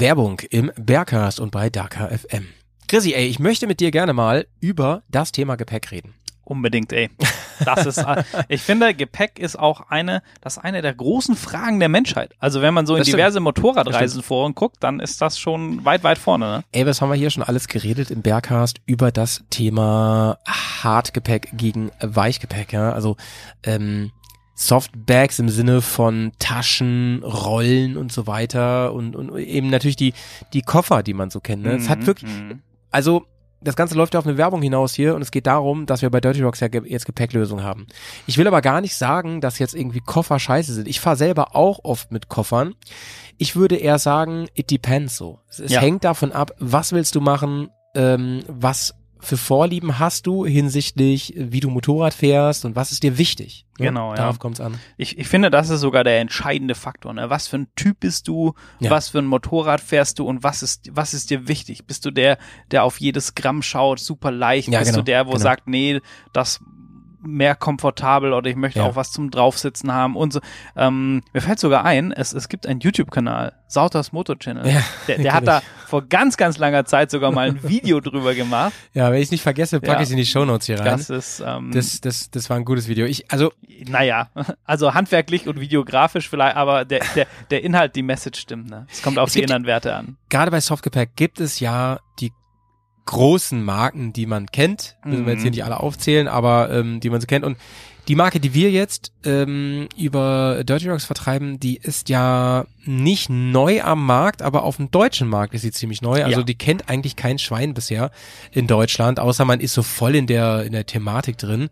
Werbung im Bergcast und bei Dakar FM. Chrissy, ey, ich möchte mit dir gerne mal über das Thema Gepäck reden. Unbedingt, ey. Das ist, ich finde, Gepäck ist auch eine, das ist eine der großen Fragen der Menschheit. Also wenn man so in diverse Motorradreisenforen guckt, dann ist das schon weit, weit vorne. Ne? Ey, was haben wir hier schon alles geredet im Bergcast über das Thema Hartgepäck gegen Weichgepäck, ja? Also, ähm, Softbags im Sinne von Taschen, Rollen und so weiter und, und eben natürlich die, die Koffer, die man so kennt. Ne? Es hat Mhm, wirklich, mhm. also das Ganze läuft ja auf eine Werbung hinaus hier und es geht darum, dass wir bei Dirty Rocks ja ge jetzt Gepäcklösungen haben. Ich will aber gar nicht sagen, dass jetzt irgendwie Koffer scheiße sind. Ich fahre selber auch oft mit Koffern. Ich würde eher sagen, it depends so. Es, es Ja. hängt davon ab, was willst du machen, ähm, was für Vorlieben hast du hinsichtlich, wie du Motorrad fährst und was ist dir wichtig. ne? Genau, ja. Darauf kommt's an. Ich, ich finde, das ist sogar der entscheidende Faktor. Ne? Was für ein Typ bist du? Ja. Was für ein Motorrad fährst du? Und was ist, was ist dir wichtig? Bist du der, der auf jedes Gramm schaut, super leicht? Ja, bist genau, du der, wo genau. sagt, nee, das mehr komfortabel oder ich möchte Ja. auch was zum Draufsitzen haben und so. Ähm, mir fällt sogar ein, es, es gibt einen YouTube-Kanal, Sautas Motor Channel. Ja, der, der hat ich. da vor ganz, ganz langer Zeit sogar mal ein Video drüber gemacht. Ja, wenn ich es nicht vergesse, packe Ja. ich in die Shownotes hier rein. Das ist, ähm, Das, das, das war ein gutes Video. Ich, also, Naja, also handwerklich und videografisch vielleicht, aber der, der, der Inhalt, die Message stimmt, ne? Es kommt auf Es die inneren Werte an. gerade bei Softgepäck gibt es ja die großen Marken, die man kennt. Müssen wir jetzt hier Mhm. nicht alle aufzählen, aber ähm, die man so kennt. Und die Marke, die wir jetzt ähm, über Dirty Rocks vertreiben, die ist ja nicht neu am Markt, aber auf dem deutschen Markt ist sie ziemlich neu. Also Ja. die kennt eigentlich kein Schwein bisher in Deutschland, außer man ist so voll in der in der Thematik drin.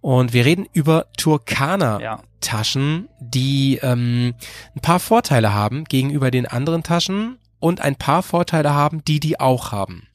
Und wir reden über Turkana. Ja. Taschen, die ähm, ein paar Vorteile haben gegenüber den anderen Taschen und ein paar Vorteile haben, die die auch haben.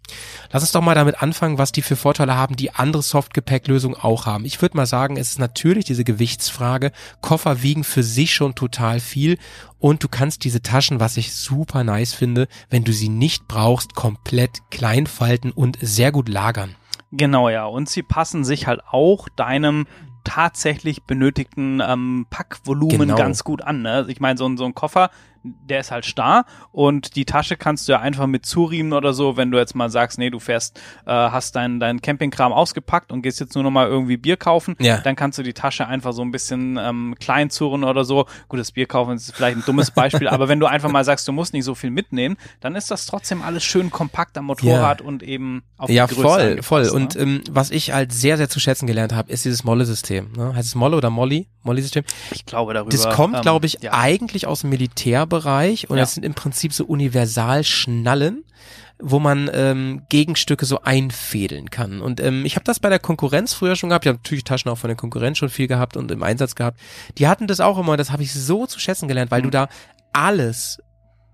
Lass uns doch mal damit anfangen, was die für Vorteile haben, die andere Softgepäcklösungen auch haben. Ich würde mal sagen, es ist natürlich diese Gewichtsfrage. Koffer wiegen für sich schon total viel und du kannst diese Taschen, was ich super nice finde, wenn du sie nicht brauchst, komplett klein falten und sehr gut lagern. Genau, ja. Und sie passen sich halt auch deinem tatsächlich benötigten ähm, Packvolumen Genau. ganz gut an. Ne? Ich meine, so, ein- so ein Koffer, der ist halt starr und die Tasche kannst du ja einfach mit zuriemen oder so, wenn du jetzt mal sagst, nee, du fährst, äh, hast deinen dein Campingkram ausgepackt und gehst jetzt nur noch mal irgendwie Bier kaufen, Ja. dann kannst du die Tasche einfach so ein bisschen ähm, klein zurren oder so. Gut, das Bier kaufen ist vielleicht ein dummes Beispiel, aber wenn du einfach mal sagst, du musst nicht so viel mitnehmen, dann ist das trotzdem alles schön kompakt am Motorrad und eben auf Ja, die Größe voll, voll. ne? Und ähm, was ich halt sehr, sehr zu schätzen gelernt habe, ist dieses Molle-System. Ne? Heißt es Molle oder Molly? Molly-System. Ich glaube darüber. Das kommt, ähm, glaube ich, ja. eigentlich aus dem Militärbereich und Ja. das sind im Prinzip so Universalschnallen wo man ähm, Gegenstücke so einfädeln kann. Und ähm, ich habe das bei der Konkurrenz früher schon gehabt. Ich habe natürlich Taschen auch von der Konkurrenz schon viel gehabt und im Einsatz gehabt. Die hatten das auch immer das habe ich so zu schätzen gelernt, weil Mhm. du da alles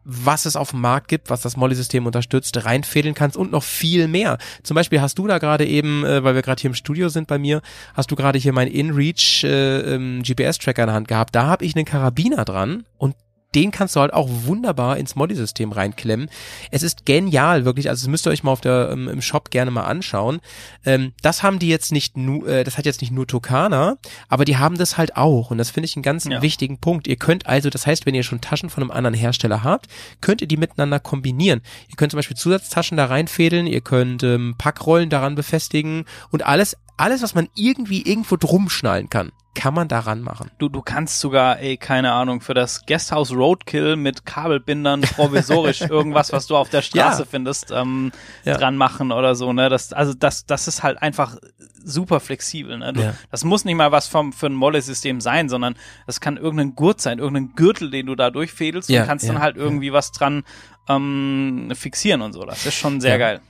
was es auf dem Markt gibt, was das Molly-System unterstützt, reinfädeln kannst und noch viel mehr. Zum Beispiel hast du da gerade eben, äh, weil wir gerade hier im Studio sind bei mir, hast du gerade hier meinen InReach äh, ähm, GPS-Tracker in der Hand gehabt. Da habe ich einen Karabiner dran und den kannst du halt auch wunderbar ins Molly-System reinklemmen. Es ist genial, wirklich. Also das müsst ihr euch mal auf der ähm, im Shop gerne mal anschauen. Ähm, das haben die jetzt nicht nur, äh, das hat jetzt nicht nur Tokana, aber die haben das halt auch. Und das finde ich einen ganz Ja. wichtigen Punkt. Ihr könnt also, das heißt, wenn ihr schon Taschen von einem anderen Hersteller habt, könnt ihr die miteinander kombinieren. Ihr könnt zum Beispiel Zusatztaschen da reinfädeln, ihr könnt ähm, Packrollen daran befestigen und alles, alles, was man irgendwie irgendwo drum schnallen kann, kann man daran machen. Du, du kannst sogar, ey, keine Ahnung, für das Guesthouse Roadkill mit Kabelbindern provisorisch irgendwas, was du auf der Straße Ja. findest, ähm, Ja. dran machen oder so, ne? Das, also das, das ist halt einfach super flexibel, ne? Du, Ja. Das muss nicht mal was vom, für ein Molle-System sein, sondern das kann irgendein Gurt sein, irgendein Gürtel, den du da durchfädelst und kannst dann halt irgendwie was dran ähm, fixieren und so. Das ist schon sehr geil.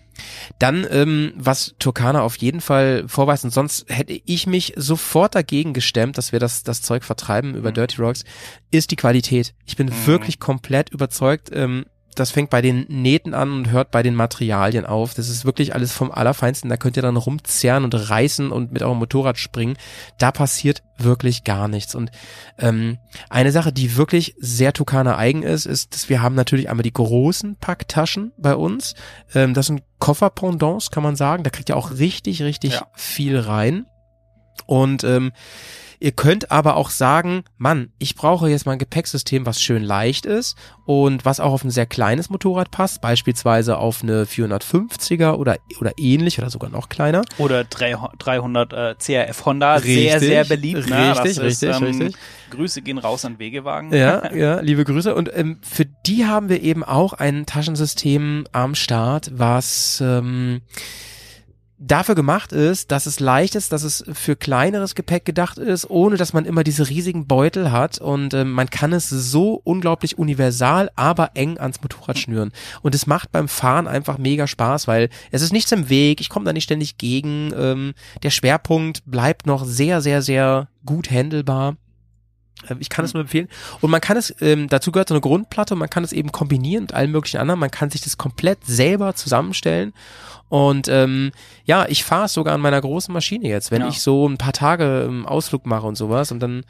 Dann, ähm, was Turkana auf jeden Fall vorweist, und sonst hätte ich mich sofort dagegen gestemmt, dass wir das, das Zeug vertreiben über Mhm. Dirty Rocks, ist die Qualität. Ich bin Mhm. wirklich komplett überzeugt. Ähm, das fängt bei den Nähten an und hört bei den Materialien auf. Das ist wirklich alles vom Allerfeinsten. Da könnt ihr dann rumzerren und reißen und mit eurem Motorrad springen. Da passiert wirklich gar nichts. Und ähm, eine Sache, die wirklich sehr Tukana eigen ist, ist, dass wir haben natürlich einmal die großen Packtaschen bei uns. Ähm, das sind Kofferpendants, kann man sagen. Da kriegt ihr auch richtig, richtig Ja. viel rein. Und ähm, Ihr könnt aber auch sagen, Mann, ich brauche jetzt mal ein Gepäcksystem, was schön leicht ist und was auch auf ein sehr kleines Motorrad passt, beispielsweise auf eine 450er oder, oder ähnlich oder sogar noch kleiner. Oder 300 äh, CRF Honda, richtig, sehr, sehr beliebt. Ne? Richtig, ist, richtig, ähm, richtig. Grüße gehen raus an Wegewagen. Ja, ja, liebe Grüße. Und ähm, für die haben wir eben auch ein Taschensystem am Start, was ähm, dafür gemacht ist, dass es leicht ist, dass es für kleineres Gepäck gedacht ist, ohne dass man immer diese riesigen Beutel hat und äh, man kann es so unglaublich universal, aber eng ans Motorrad schnüren. Und es macht beim Fahren einfach mega Spaß, weil es ist nichts im Weg, ich komme da nicht ständig gegen, ähm, der Schwerpunkt bleibt noch sehr, sehr, sehr gut handelbar. Äh, ich kann es nur empfehlen. Und man kann es, ähm, dazu gehört so eine Grundplatte und man kann es eben kombinieren mit allen möglichen anderen. Man kann sich das komplett selber zusammenstellen. Und ähm, ja, ich fahre es sogar an meiner großen Maschine jetzt, wenn ja. ich so ein paar Tage ähm, Ausflug mache und sowas. Und dann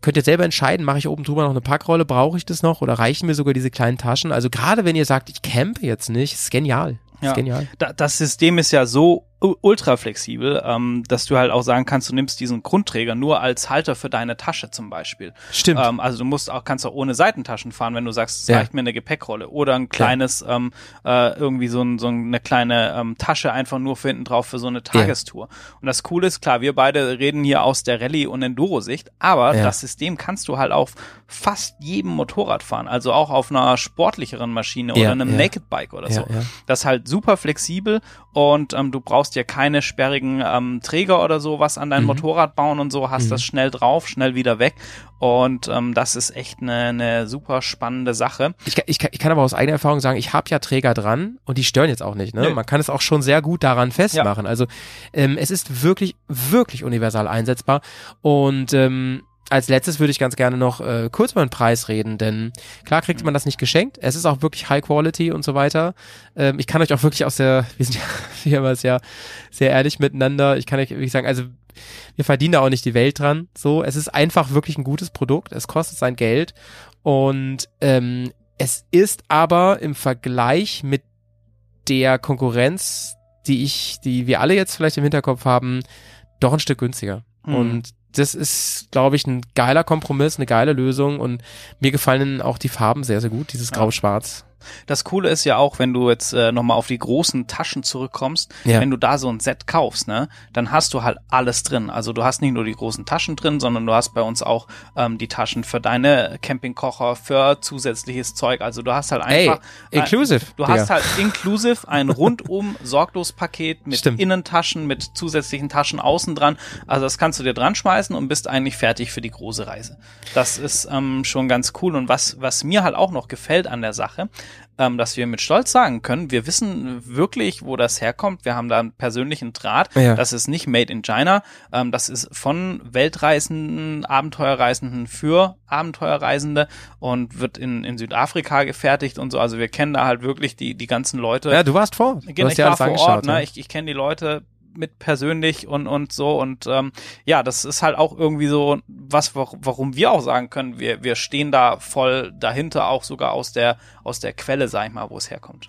könnt ihr selber entscheiden, mache ich oben drüber noch eine Packrolle, brauche ich das noch oder reichen mir sogar diese kleinen Taschen? Also gerade wenn ihr sagt, ich campe jetzt nicht, ist genial. Ist ja. genial. Da, das System ist ja so ultra flexibel, ähm, dass du halt auch sagen kannst, du nimmst diesen Grundträger nur als Halter für deine Tasche zum Beispiel. Stimmt. Ähm, also du musst auch, kannst auch ohne Seitentaschen fahren, wenn du sagst, es ja. reicht mir eine Gepäckrolle oder ein kleines, ja. ähm, äh, irgendwie so, ein, so eine kleine ähm, Tasche einfach nur für hinten drauf für so eine Tagestour. Ja. Und das Coole ist, klar, wir beide reden hier aus der Rallye- und Enduro-Sicht, aber das System kannst du halt auf fast jedem Motorrad fahren, also auch auf einer sportlicheren Maschine oder einem Naked Bike oder so. Das ist halt super flexibel und ähm, du brauchst ja keine sperrigen ähm, Träger oder sowas an dein mhm. Motorrad bauen und so, hast mhm. das schnell drauf, schnell wieder weg und ähm, das ist echt eine, eine super spannende Sache. Ich, ich, ich kann aber aus eigener Erfahrung sagen, ich habe ja Träger dran und die stören jetzt auch nicht. Ne? Man kann es auch schon sehr gut daran festmachen. Ja. Also ähm, es ist wirklich, wirklich universal einsetzbar und ähm, als letztes würde ich ganz gerne noch äh, kurz über den Preis reden, denn klar kriegt man das nicht geschenkt. Es ist auch wirklich High Quality und so weiter. Ähm, ich kann euch auch wirklich aus der, wir sind ja, wir haben es ja sehr ehrlich miteinander. Ich kann euch wirklich sagen, also wir verdienen da auch nicht die Welt dran. So, es ist einfach wirklich ein gutes Produkt. Es kostet sein Geld und ähm, es ist aber im Vergleich mit der Konkurrenz, die ich, die wir alle jetzt vielleicht im Hinterkopf haben, doch ein Stück günstiger. Mhm. Und das ist, glaube ich, ein geiler Kompromiss, eine geile Lösung und mir gefallen auch die Farben sehr, sehr gut, dieses Grau-Schwarz. Das Coole ist ja auch, wenn du jetzt äh, nochmal auf die großen Taschen zurückkommst, ja. wenn du da so ein Set kaufst, ne, dann hast du halt alles drin. Also du hast nicht nur die großen Taschen drin, sondern du hast bei uns auch ähm, die Taschen für deine Campingkocher, für zusätzliches Zeug. Also du hast halt einfach. Ey, inclusive. Äh, du hast halt inclusive ein rundum sorglos Paket mit Stimmt. Innentaschen, mit zusätzlichen Taschen außen dran. Also das kannst du dir dran schmeißen und bist eigentlich fertig für die große Reise. Das ist ähm, schon ganz cool. Und was, was mir halt auch noch gefällt an der Sache, ähm, dass wir mit Stolz sagen können, wir wissen wirklich, wo das herkommt. Wir haben da einen persönlichen Draht. Ja. Das ist nicht made in China. Ähm, das ist von Weltreisenden, Abenteuerreisenden für Abenteuerreisende und wird in, in Südafrika gefertigt und so. Also wir kennen da halt wirklich die, die ganzen Leute. Ja, du warst vor. Du ich war vor Ort, ne? Ich, ich kenne die Leute mit persönlich und und so und ähm, ja, das ist halt auch irgendwie so was, warum wir auch sagen können, wir wir stehen da voll dahinter, auch sogar aus der aus der Quelle, sag ich mal, wo es herkommt.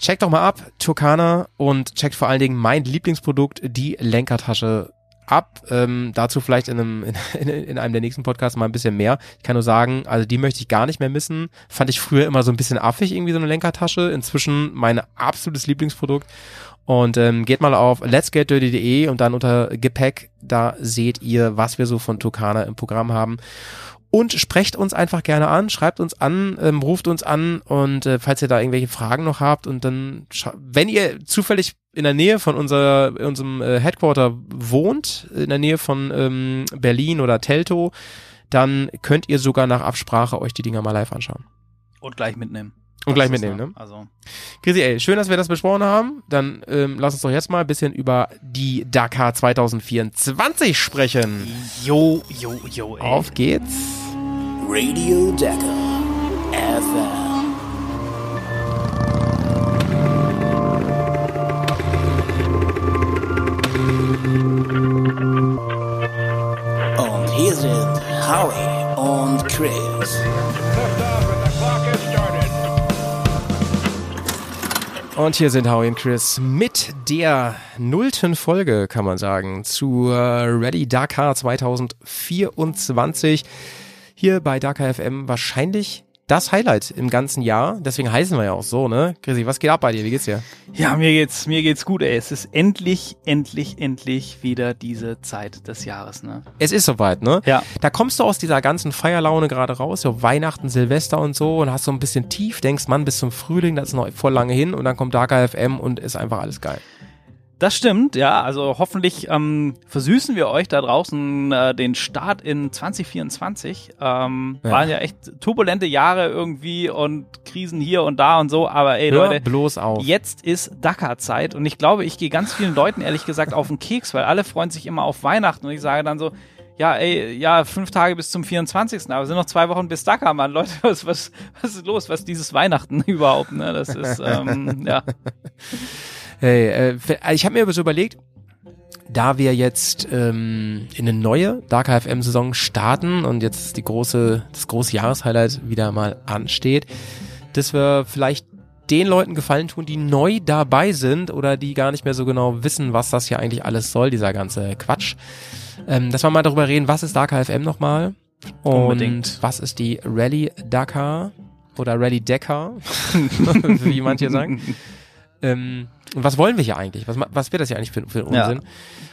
Checkt doch mal ab, Turkana und checkt vor allen Dingen mein Lieblingsprodukt, die Lenkertasche ab. Ähm, dazu vielleicht in einem, in, in einem der nächsten Podcasts mal ein bisschen mehr. Ich kann nur sagen, also die möchte ich gar nicht mehr missen. Fand ich früher immer so ein bisschen affig, irgendwie so eine Lenkertasche. Inzwischen mein absolutes Lieblingsprodukt. Und ähm, geht mal auf letsgetdirty.de und dann unter Gepäck, da seht ihr, was wir so von Tukana im Programm haben. Und sprecht uns einfach gerne an, schreibt uns an, ähm, ruft uns an und äh, falls ihr da irgendwelche Fragen noch habt und dann, wenn ihr zufällig in der Nähe von unser, unserem äh, Headquarter wohnt, in der Nähe von ähm, Berlin oder Telto, dann könnt ihr sogar nach Absprache euch die Dinger mal live anschauen. Und gleich mitnehmen. Und gleich mitnehmen, ne? Also. Chrissy, ey, schön, dass wir das besprochen haben. Dann ähm, lass uns doch jetzt mal ein bisschen über die Dakar 2024 sprechen. Jo, jo, jo, ey. Auf geht's. Radio Dakar FM. Und hier sind Howie und Chris mit der nullten Folge, kann man sagen, zu Ready Dakar 2024. Hier bei Dakar FM wahrscheinlich das Highlight im ganzen Jahr. Deswegen heißen wir ja auch so, ne? Chrissy, was geht ab bei dir? Wie geht's dir? Ja, mir geht's, mir geht's gut, ey. Es ist endlich, endlich, endlich wieder diese Zeit des Jahres, ne? Es ist soweit, ne? Ja. Da kommst du aus dieser ganzen Feierlaune gerade raus, so Weihnachten, Silvester und so und hast so ein bisschen tief, denkst, Mann, bis zum Frühling, das ist noch voll lange hin und dann kommt Dakar FM und ist einfach alles geil. Das stimmt, ja. Also hoffentlich ähm, versüßen wir euch da draußen äh, den Start in 2024. Ähm, Ja. Waren ja echt turbulente Jahre irgendwie und Krisen hier und da und so. Aber ey, Hör Leute, bloß auf. jetzt ist Dakar-Zeit und ich glaube, ich gehe ganz vielen Leuten ehrlich gesagt auf den Keks, weil alle freuen sich immer auf Weihnachten und ich sage dann so, ja, ey, ja, fünf Tage bis zum 24. Aber es sind noch zwei Wochen bis Dakar, Mann. Leute, was, was, was ist los? Was ist dieses Weihnachten überhaupt? Ne? Das ist, ähm, ja. Hey, äh, ich habe mir so überlegt, da wir jetzt ähm, in eine neue Dark FM Saison starten und jetzt die große, das große Jahreshighlight wieder mal ansteht, dass wir vielleicht den Leuten gefallen tun, die neu dabei sind oder die gar nicht mehr so genau wissen, was das hier eigentlich alles soll, dieser ganze Quatsch. Ähm, dass wir mal darüber reden, was ist Dark FM nochmal und Unbedingt. was ist die Rally Dakar oder Rally Dakar, wie manche sagen. Ähm, und was wollen wir hier eigentlich? Was, was wird das hier eigentlich für, für einen Ja. Unsinn?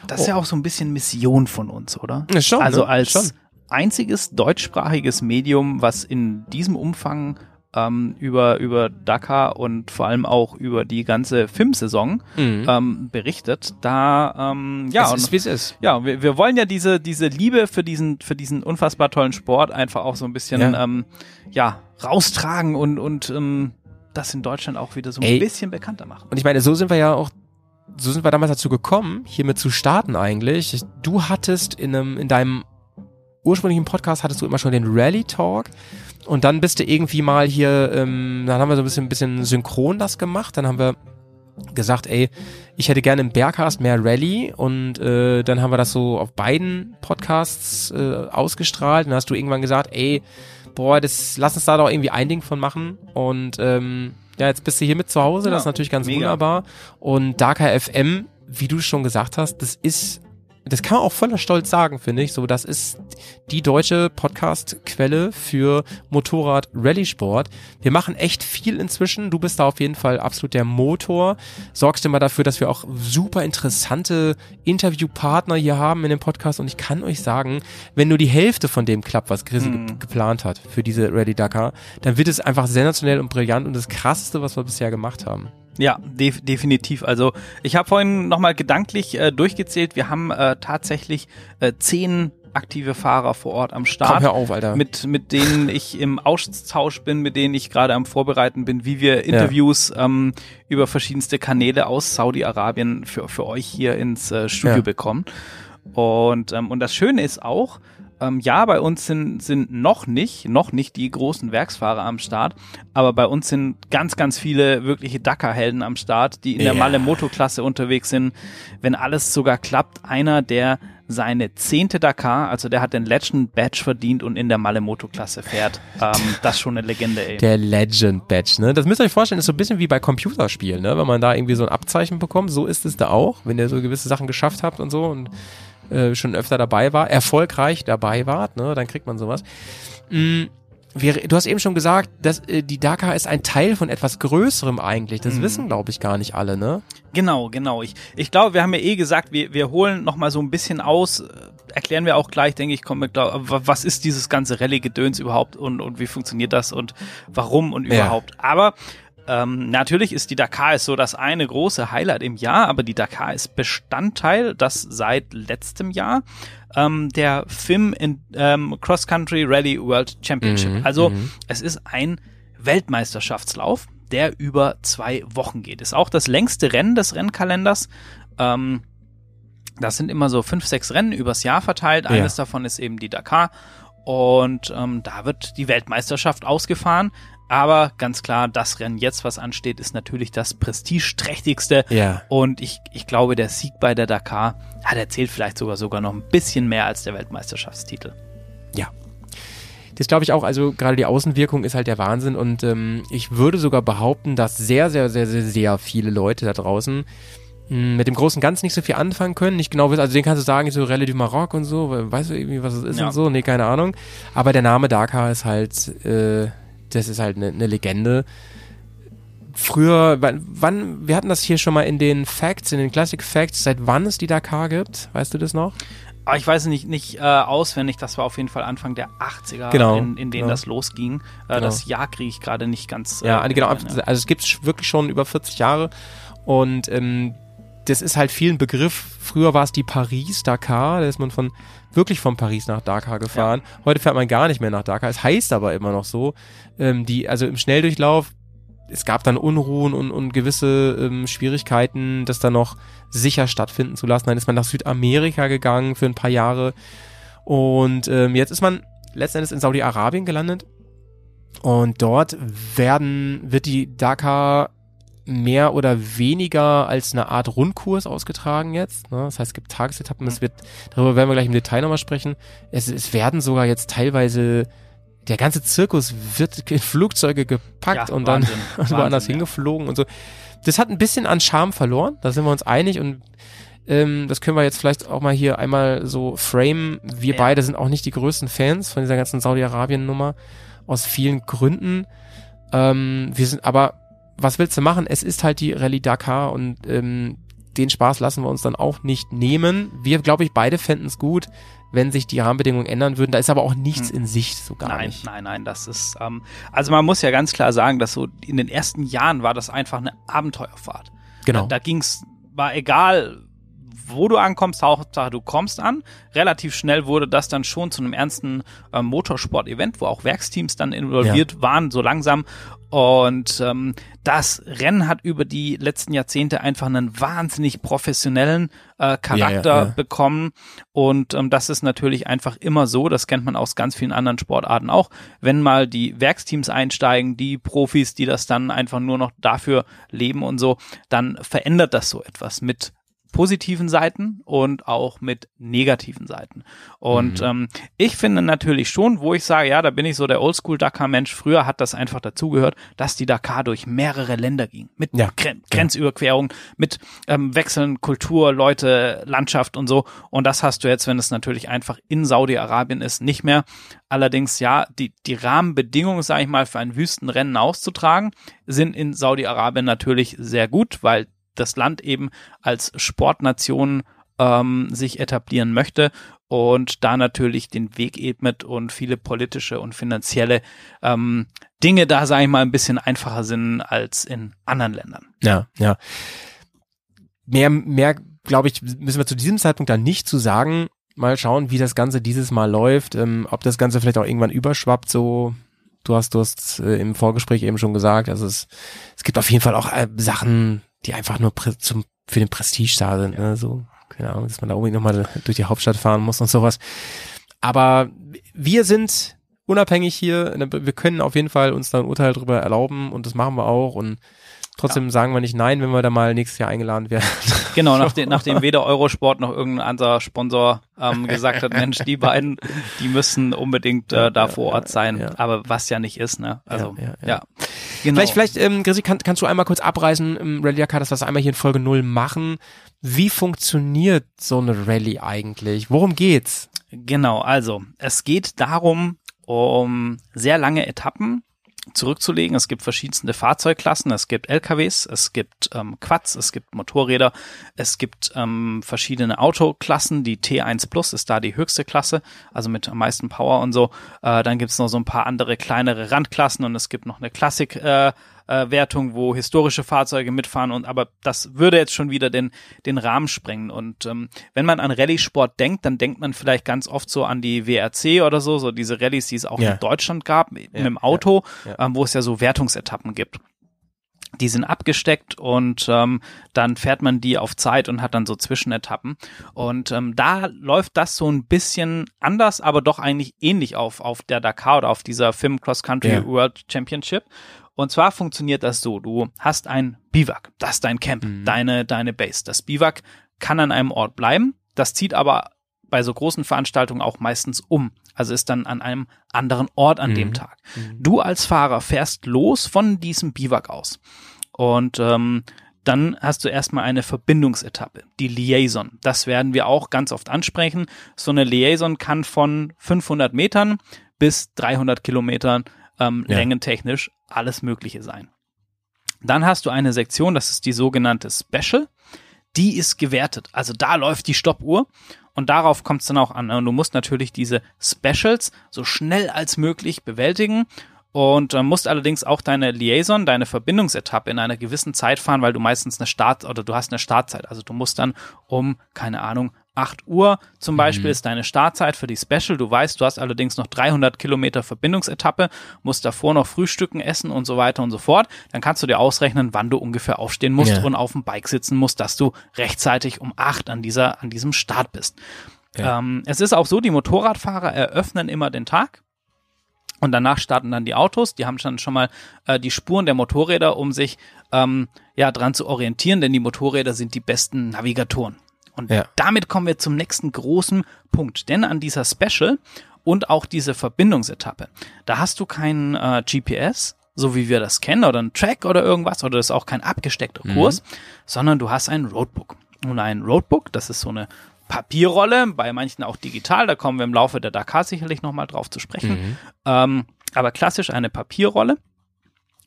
Das ist ja auch so ein bisschen Mission von uns, oder? Ja, schon, also ne? als Schon. einziges deutschsprachiges Medium, was in diesem Umfang ähm, über, über Dakar und vor allem auch über die ganze Filmsaison Mhm. ähm, berichtet, da ähm, ja es und ist, wie es ist. ja, wir, wir wollen ja diese, diese Liebe für diesen, für diesen unfassbar tollen Sport einfach auch so ein bisschen Ja. ähm, ja, raustragen und, und ähm, das in Deutschland auch wieder so ein Ey. bisschen bekannter machen. Und ich meine, so sind wir ja auch, so sind wir damals dazu gekommen, hiermit zu starten eigentlich. Du hattest in einem, in deinem ursprünglichen Podcast hattest du immer schon den Rally Talk. Und dann bist du irgendwie mal hier, ähm, dann haben wir so ein bisschen, ein bisschen synchron das gemacht. Dann haben wir gesagt, ey, ich hätte gerne im Bergcast mehr Rally und äh, dann haben wir das so auf beiden Podcasts äh, ausgestrahlt. Und dann hast du irgendwann gesagt, ey, boah, das lass uns da doch irgendwie ein Ding von machen. Und ähm, ja, jetzt bist du hier mit zu Hause, das Ja, ist natürlich ganz mega. wunderbar. Und Darker FM, wie du schon gesagt hast, das ist das kann man auch voller Stolz sagen, finde ich. So, das ist die deutsche Podcast-Quelle für Motorrad-Rallye-Sport. Wir machen echt viel inzwischen. Du bist da auf jeden Fall absolut der Motor. Sorgst immer dafür, dass wir auch super interessante Interviewpartner hier haben in dem Podcast. Und ich kann euch sagen, wenn nur die Hälfte von dem klappt, was Chris Mhm. ge geplant hat für diese Rally Dakar, dann wird es einfach sensationell und brillant und das krasseste, was wir bisher gemacht haben. Ja, def definitiv. Also ich habe vorhin nochmal gedanklich äh, durchgezählt. Wir haben äh, tatsächlich äh, zehn aktive Fahrer vor Ort am Start. Komm, hör auf, Alter. Mit, mit denen ich im Austausch bin, mit denen ich gerade am Vorbereiten bin, wie wir Interviews ähm, über verschiedenste Kanäle aus Saudi-Arabien für, für euch hier ins äh, Studio Ja. bekommen. Und, ähm, und das Schöne ist auch, ähm, ja, bei uns sind, sind noch nicht, noch nicht die großen Werksfahrer am Start, aber bei uns sind ganz, ganz viele wirkliche Dakar-Helden am Start, die in der Ja. Malle-Moto-Klasse unterwegs sind. Wenn alles sogar klappt, einer, der seine zehnte Dakar, also der hat den Legend Badge verdient und in der Malle-Moto-Klasse fährt. Ähm, das ist schon eine Legende, ey. Der Legend Badge, ne? Das müsst ihr euch vorstellen, ist so ein bisschen wie bei Computerspielen, ne? Wenn man da irgendwie so ein Abzeichen bekommt, so ist es da auch, wenn ihr so gewisse Sachen geschafft habt und so und äh, schon öfter dabei war, erfolgreich dabei wart, ne? Dann kriegt man sowas. Mm, wir, du hast eben schon gesagt, dass äh, die Dakar ist ein Teil von etwas Größerem eigentlich. Das wissen, glaube ich, gar nicht alle, ne? Genau, genau. Ich, ich glaube, wir haben ja eh gesagt, wir, wir holen noch mal so ein bisschen aus, äh, erklären wir auch gleich, denke ich, kommen wir, glaub, wa- was ist dieses ganze Rallye-Gedöns überhaupt und, und wie funktioniert das und warum und Ja. überhaupt. Aber ähm, natürlich ist die Dakar ist so das eine große Highlight im Jahr, aber die Dakar ist Bestandteil, das seit letztem Jahr, ähm, der FIM in, ähm, Cross Country Rally World Championship. Mhm, also mhm. es ist ein Weltmeisterschaftslauf, der über zwei Wochen geht. Ist auch das längste Rennen des Rennkalenders. Ähm, das sind immer so fünf, sechs Rennen übers Jahr verteilt. Eines davon ist eben die Dakar. Und ähm, da wird die Weltmeisterschaft ausgefahren. Aber ganz klar, das Rennen jetzt, was ansteht, ist natürlich das prestigeträchtigste. Ja. Und ich, ich glaube, der Sieg bei der Dakar, ja, der zählt vielleicht sogar sogar noch ein bisschen mehr als der Weltmeisterschaftstitel. Ja. Das glaube ich auch, also gerade die Außenwirkung ist halt der Wahnsinn und ähm, ich würde sogar behaupten, dass sehr, sehr, sehr, sehr, sehr viele Leute da draußen mh, mit dem großen Ganzen nicht so viel anfangen können, nicht genau wissen, also den kannst du sagen, so Rallye du Maroc und so, weißt du irgendwie, was es ist Ja. und so, nee, keine Ahnung. Aber der Name Dakar ist halt, äh, das ist halt eine ne Legende. Früher, wann, wir hatten das hier schon mal in den Facts, in den Classic Facts, seit wann es die Dakar gibt, weißt du das noch? Aber ich weiß nicht, nicht äh, auswendig, das war auf jeden Fall Anfang der 80er, Genau, in, in denen genau. das losging. Äh, Genau. Das Jahr kriege ich gerade nicht ganz. äh, Ja, genau. Also es gibt wirklich schon über 40 Jahre und ähm, das ist halt vielen Begriff. Früher war es die Paris-Dakar, da ist man von wirklich von Paris nach Dakar gefahren. Heute fährt man gar nicht mehr nach Dakar. Es heißt aber immer noch so. Ähm, die, also im Schnelldurchlauf, es gab dann Unruhen und, und gewisse ähm, Schwierigkeiten, das dann noch sicher stattfinden zu lassen. Dann ist man nach Südamerika gegangen für ein paar Jahre. Und ähm, jetzt ist man letzten Endes in Saudi-Arabien gelandet. Und dort werden, wird die Dakar mehr oder weniger als eine Art Rundkurs ausgetragen jetzt. Ne? Das heißt, es gibt Tagesetappen. Es wird, darüber werden wir gleich im Detail nochmal sprechen. Es, es werden sogar jetzt teilweise, der ganze Zirkus wird in Flugzeuge gepackt Ja, und dann Wahnsinn, woanders ja. hingeflogen und so. Das hat ein bisschen an Charme verloren, da sind wir uns einig und ähm, das können wir jetzt vielleicht auch mal hier einmal so frame. Wir Ja. beide sind auch nicht die größten Fans von dieser ganzen Saudi-Arabien-Nummer aus vielen Gründen. Ähm, wir sind aber, was willst du machen? Es ist halt die Rallye Dakar und ähm, den Spaß lassen wir uns dann auch nicht nehmen. Wir, glaube ich, beide fänden es gut, wenn sich die Rahmenbedingungen ändern würden. Da ist aber auch nichts Hm. in Sicht, so gar nein, nicht. nein, nein, das ist, ähm, also man muss ja ganz klar sagen, dass so in den ersten Jahren war das einfach eine Abenteuerfahrt. Genau. Da, da ging's, war egal, wo du ankommst, Hauptsache du kommst an. Relativ schnell wurde das dann schon zu einem ernsten ähm, Motorsport-Event, wo auch Werksteams dann involviert waren, so langsam. Und ähm, das Rennen hat über die letzten Jahrzehnte einfach einen wahnsinnig professionellen äh, Charakter Ja, ja, ja. bekommen. Und ähm, das ist natürlich einfach immer so, das kennt man aus ganz vielen anderen Sportarten auch, wenn mal die Werksteams einsteigen, die Profis, die das dann einfach nur noch dafür leben und so, dann verändert das so etwas mit positiven Seiten und auch mit negativen Seiten. Und Mhm. ähm, ich finde natürlich schon, wo ich sage, ja, da bin ich so der Oldschool-Dakar-Mensch. Früher hat das einfach dazugehört, dass die Dakar durch mehrere Länder ging. Mit Ja. Gren Grenzüberquerung, mit ähm, Wechseln, Kultur, Leute, Landschaft und so. Und das hast du jetzt, wenn es natürlich einfach in Saudi-Arabien ist, nicht mehr. Allerdings, ja, die, die Rahmenbedingungen, sage ich mal, für ein Wüstenrennen auszutragen, sind in Saudi-Arabien natürlich sehr gut, weil das Land eben als Sportnation ähm, sich etablieren möchte und da natürlich den Weg ebnet und viele politische und finanzielle ähm, Dinge da, sage ich mal, ein bisschen einfacher sind als in anderen Ländern. Ja, ja. Mehr, mehr, glaube ich, müssen wir zu diesem Zeitpunkt dann nicht zu sagen. Mal schauen, wie das Ganze dieses Mal läuft, ähm, ob das Ganze vielleicht auch irgendwann überschwappt, so. Du hast, du hast äh, im Vorgespräch eben schon gesagt, also es, es gibt auf jeden Fall auch äh, Sachen, die einfach nur zum, für den Prestige da sind, ne? so, keine Ahnung, dass man da unbedingt nochmal durch die Hauptstadt fahren muss und sowas. Aber wir sind unabhängig hier, wir können auf jeden Fall uns da ein Urteil drüber erlauben und das machen wir auch und trotzdem sagen wir nicht nein, wenn wir da mal nächstes Jahr eingeladen werden. Genau, nachdem, nachdem weder Eurosport noch irgendein anderer Sponsor ähm, gesagt hat, Mensch, die beiden, die müssen unbedingt äh, da vor Ort sein. ja. Aber was ja nicht ist, ne? Also, Ja, ja. ja, ja. Genau. Vielleicht, vielleicht, ähm, Grisi, kann, kannst du einmal kurz abreißen im Rallye Dakar, dass wir das einmal hier in Folge 0 machen. Wie funktioniert so eine Rallye eigentlich? Worum geht's? Genau, also es geht darum, um sehr lange Etappen zurückzulegen. Es gibt verschiedenste Fahrzeugklassen, es gibt LKWs, es gibt ähm, Quads, es gibt Motorräder, es gibt ähm, verschiedene Autoklassen. Die T1 Plus ist da die höchste Klasse, also mit am meisten Power und so. Äh, dann gibt es noch so ein paar andere kleinere Randklassen und es gibt noch eine Klassik. Äh, äh, Wertung, wo historische Fahrzeuge mitfahren und aber das würde jetzt schon wieder den den Rahmen sprengen und ähm, wenn man an Rallye-Sport denkt, dann denkt man vielleicht ganz oft so an die WRC oder so, so diese Rallyes, die es auch Ja. in Deutschland gab mit dem Auto, ja, ja. Ähm, wo es ja so Wertungsetappen gibt. Die sind abgesteckt und ähm, dann fährt man die auf Zeit und hat dann so Zwischenetappen. Und ähm, da läuft das so ein bisschen anders, aber doch eigentlich ähnlich auf, auf der Dakar oder auf dieser Film Cross Country Ja. World Championship. Und zwar funktioniert das so, du hast ein Biwak, das ist dein Camp, Mhm. deine, deine Base. Das Biwak kann an einem Ort bleiben, das zieht aber bei so großen Veranstaltungen auch meistens um. Also ist dann an einem anderen Ort an dem Tag. Du als Fahrer fährst los von diesem Biwak aus. Und ähm, dann hast du erstmal eine Verbindungsetappe, die Liaison. Das werden wir auch ganz oft ansprechen. So eine Liaison kann von 500 Metern bis 300 Kilometern ähm, Ja. längentechnisch alles Mögliche sein. Dann hast du eine Sektion, das ist die sogenannte Special. Die ist gewertet. Also da läuft die Stoppuhr und darauf kommt es dann auch an. Und du musst natürlich diese Specials so schnell als möglich bewältigen und äh, musst allerdings auch deine Liaison, deine Verbindungsetappe in einer gewissen Zeit fahren, weil du meistens eine Start oder du hast eine Startzeit. Also du musst dann um, keine Ahnung, 8 Uhr zum Beispiel ist deine Startzeit für die Special. Du weißt, du hast allerdings noch 300 Kilometer Verbindungsetappe, musst davor noch frühstücken, essen und so weiter und so fort. Dann kannst du dir ausrechnen, wann du ungefähr aufstehen musst Ja. und auf dem Bike sitzen musst, dass du rechtzeitig um 8 an dieser, an diesem Start bist. Ja. Ähm, es ist auch so, die Motorradfahrer eröffnen immer den Tag. Und danach starten dann die Autos. Die haben dann schon mal äh, die Spuren der Motorräder, um sich ähm, ja dran zu orientieren, denn die Motorräder sind die besten Navigatoren. Und Ja. damit kommen wir zum nächsten großen Punkt. Denn an dieser Special und auch diese Verbindungsetappe, da hast du kein äh, GPS, so wie wir das kennen, oder ein Track oder irgendwas, oder das ist auch kein abgesteckter Kurs, sondern du hast ein Roadbook. Und ein Roadbook, das ist so eine Papierrolle, bei manchen auch digital, da kommen wir im Laufe der Dakar sicherlich nochmal drauf zu sprechen. Ähm, aber klassisch eine Papierrolle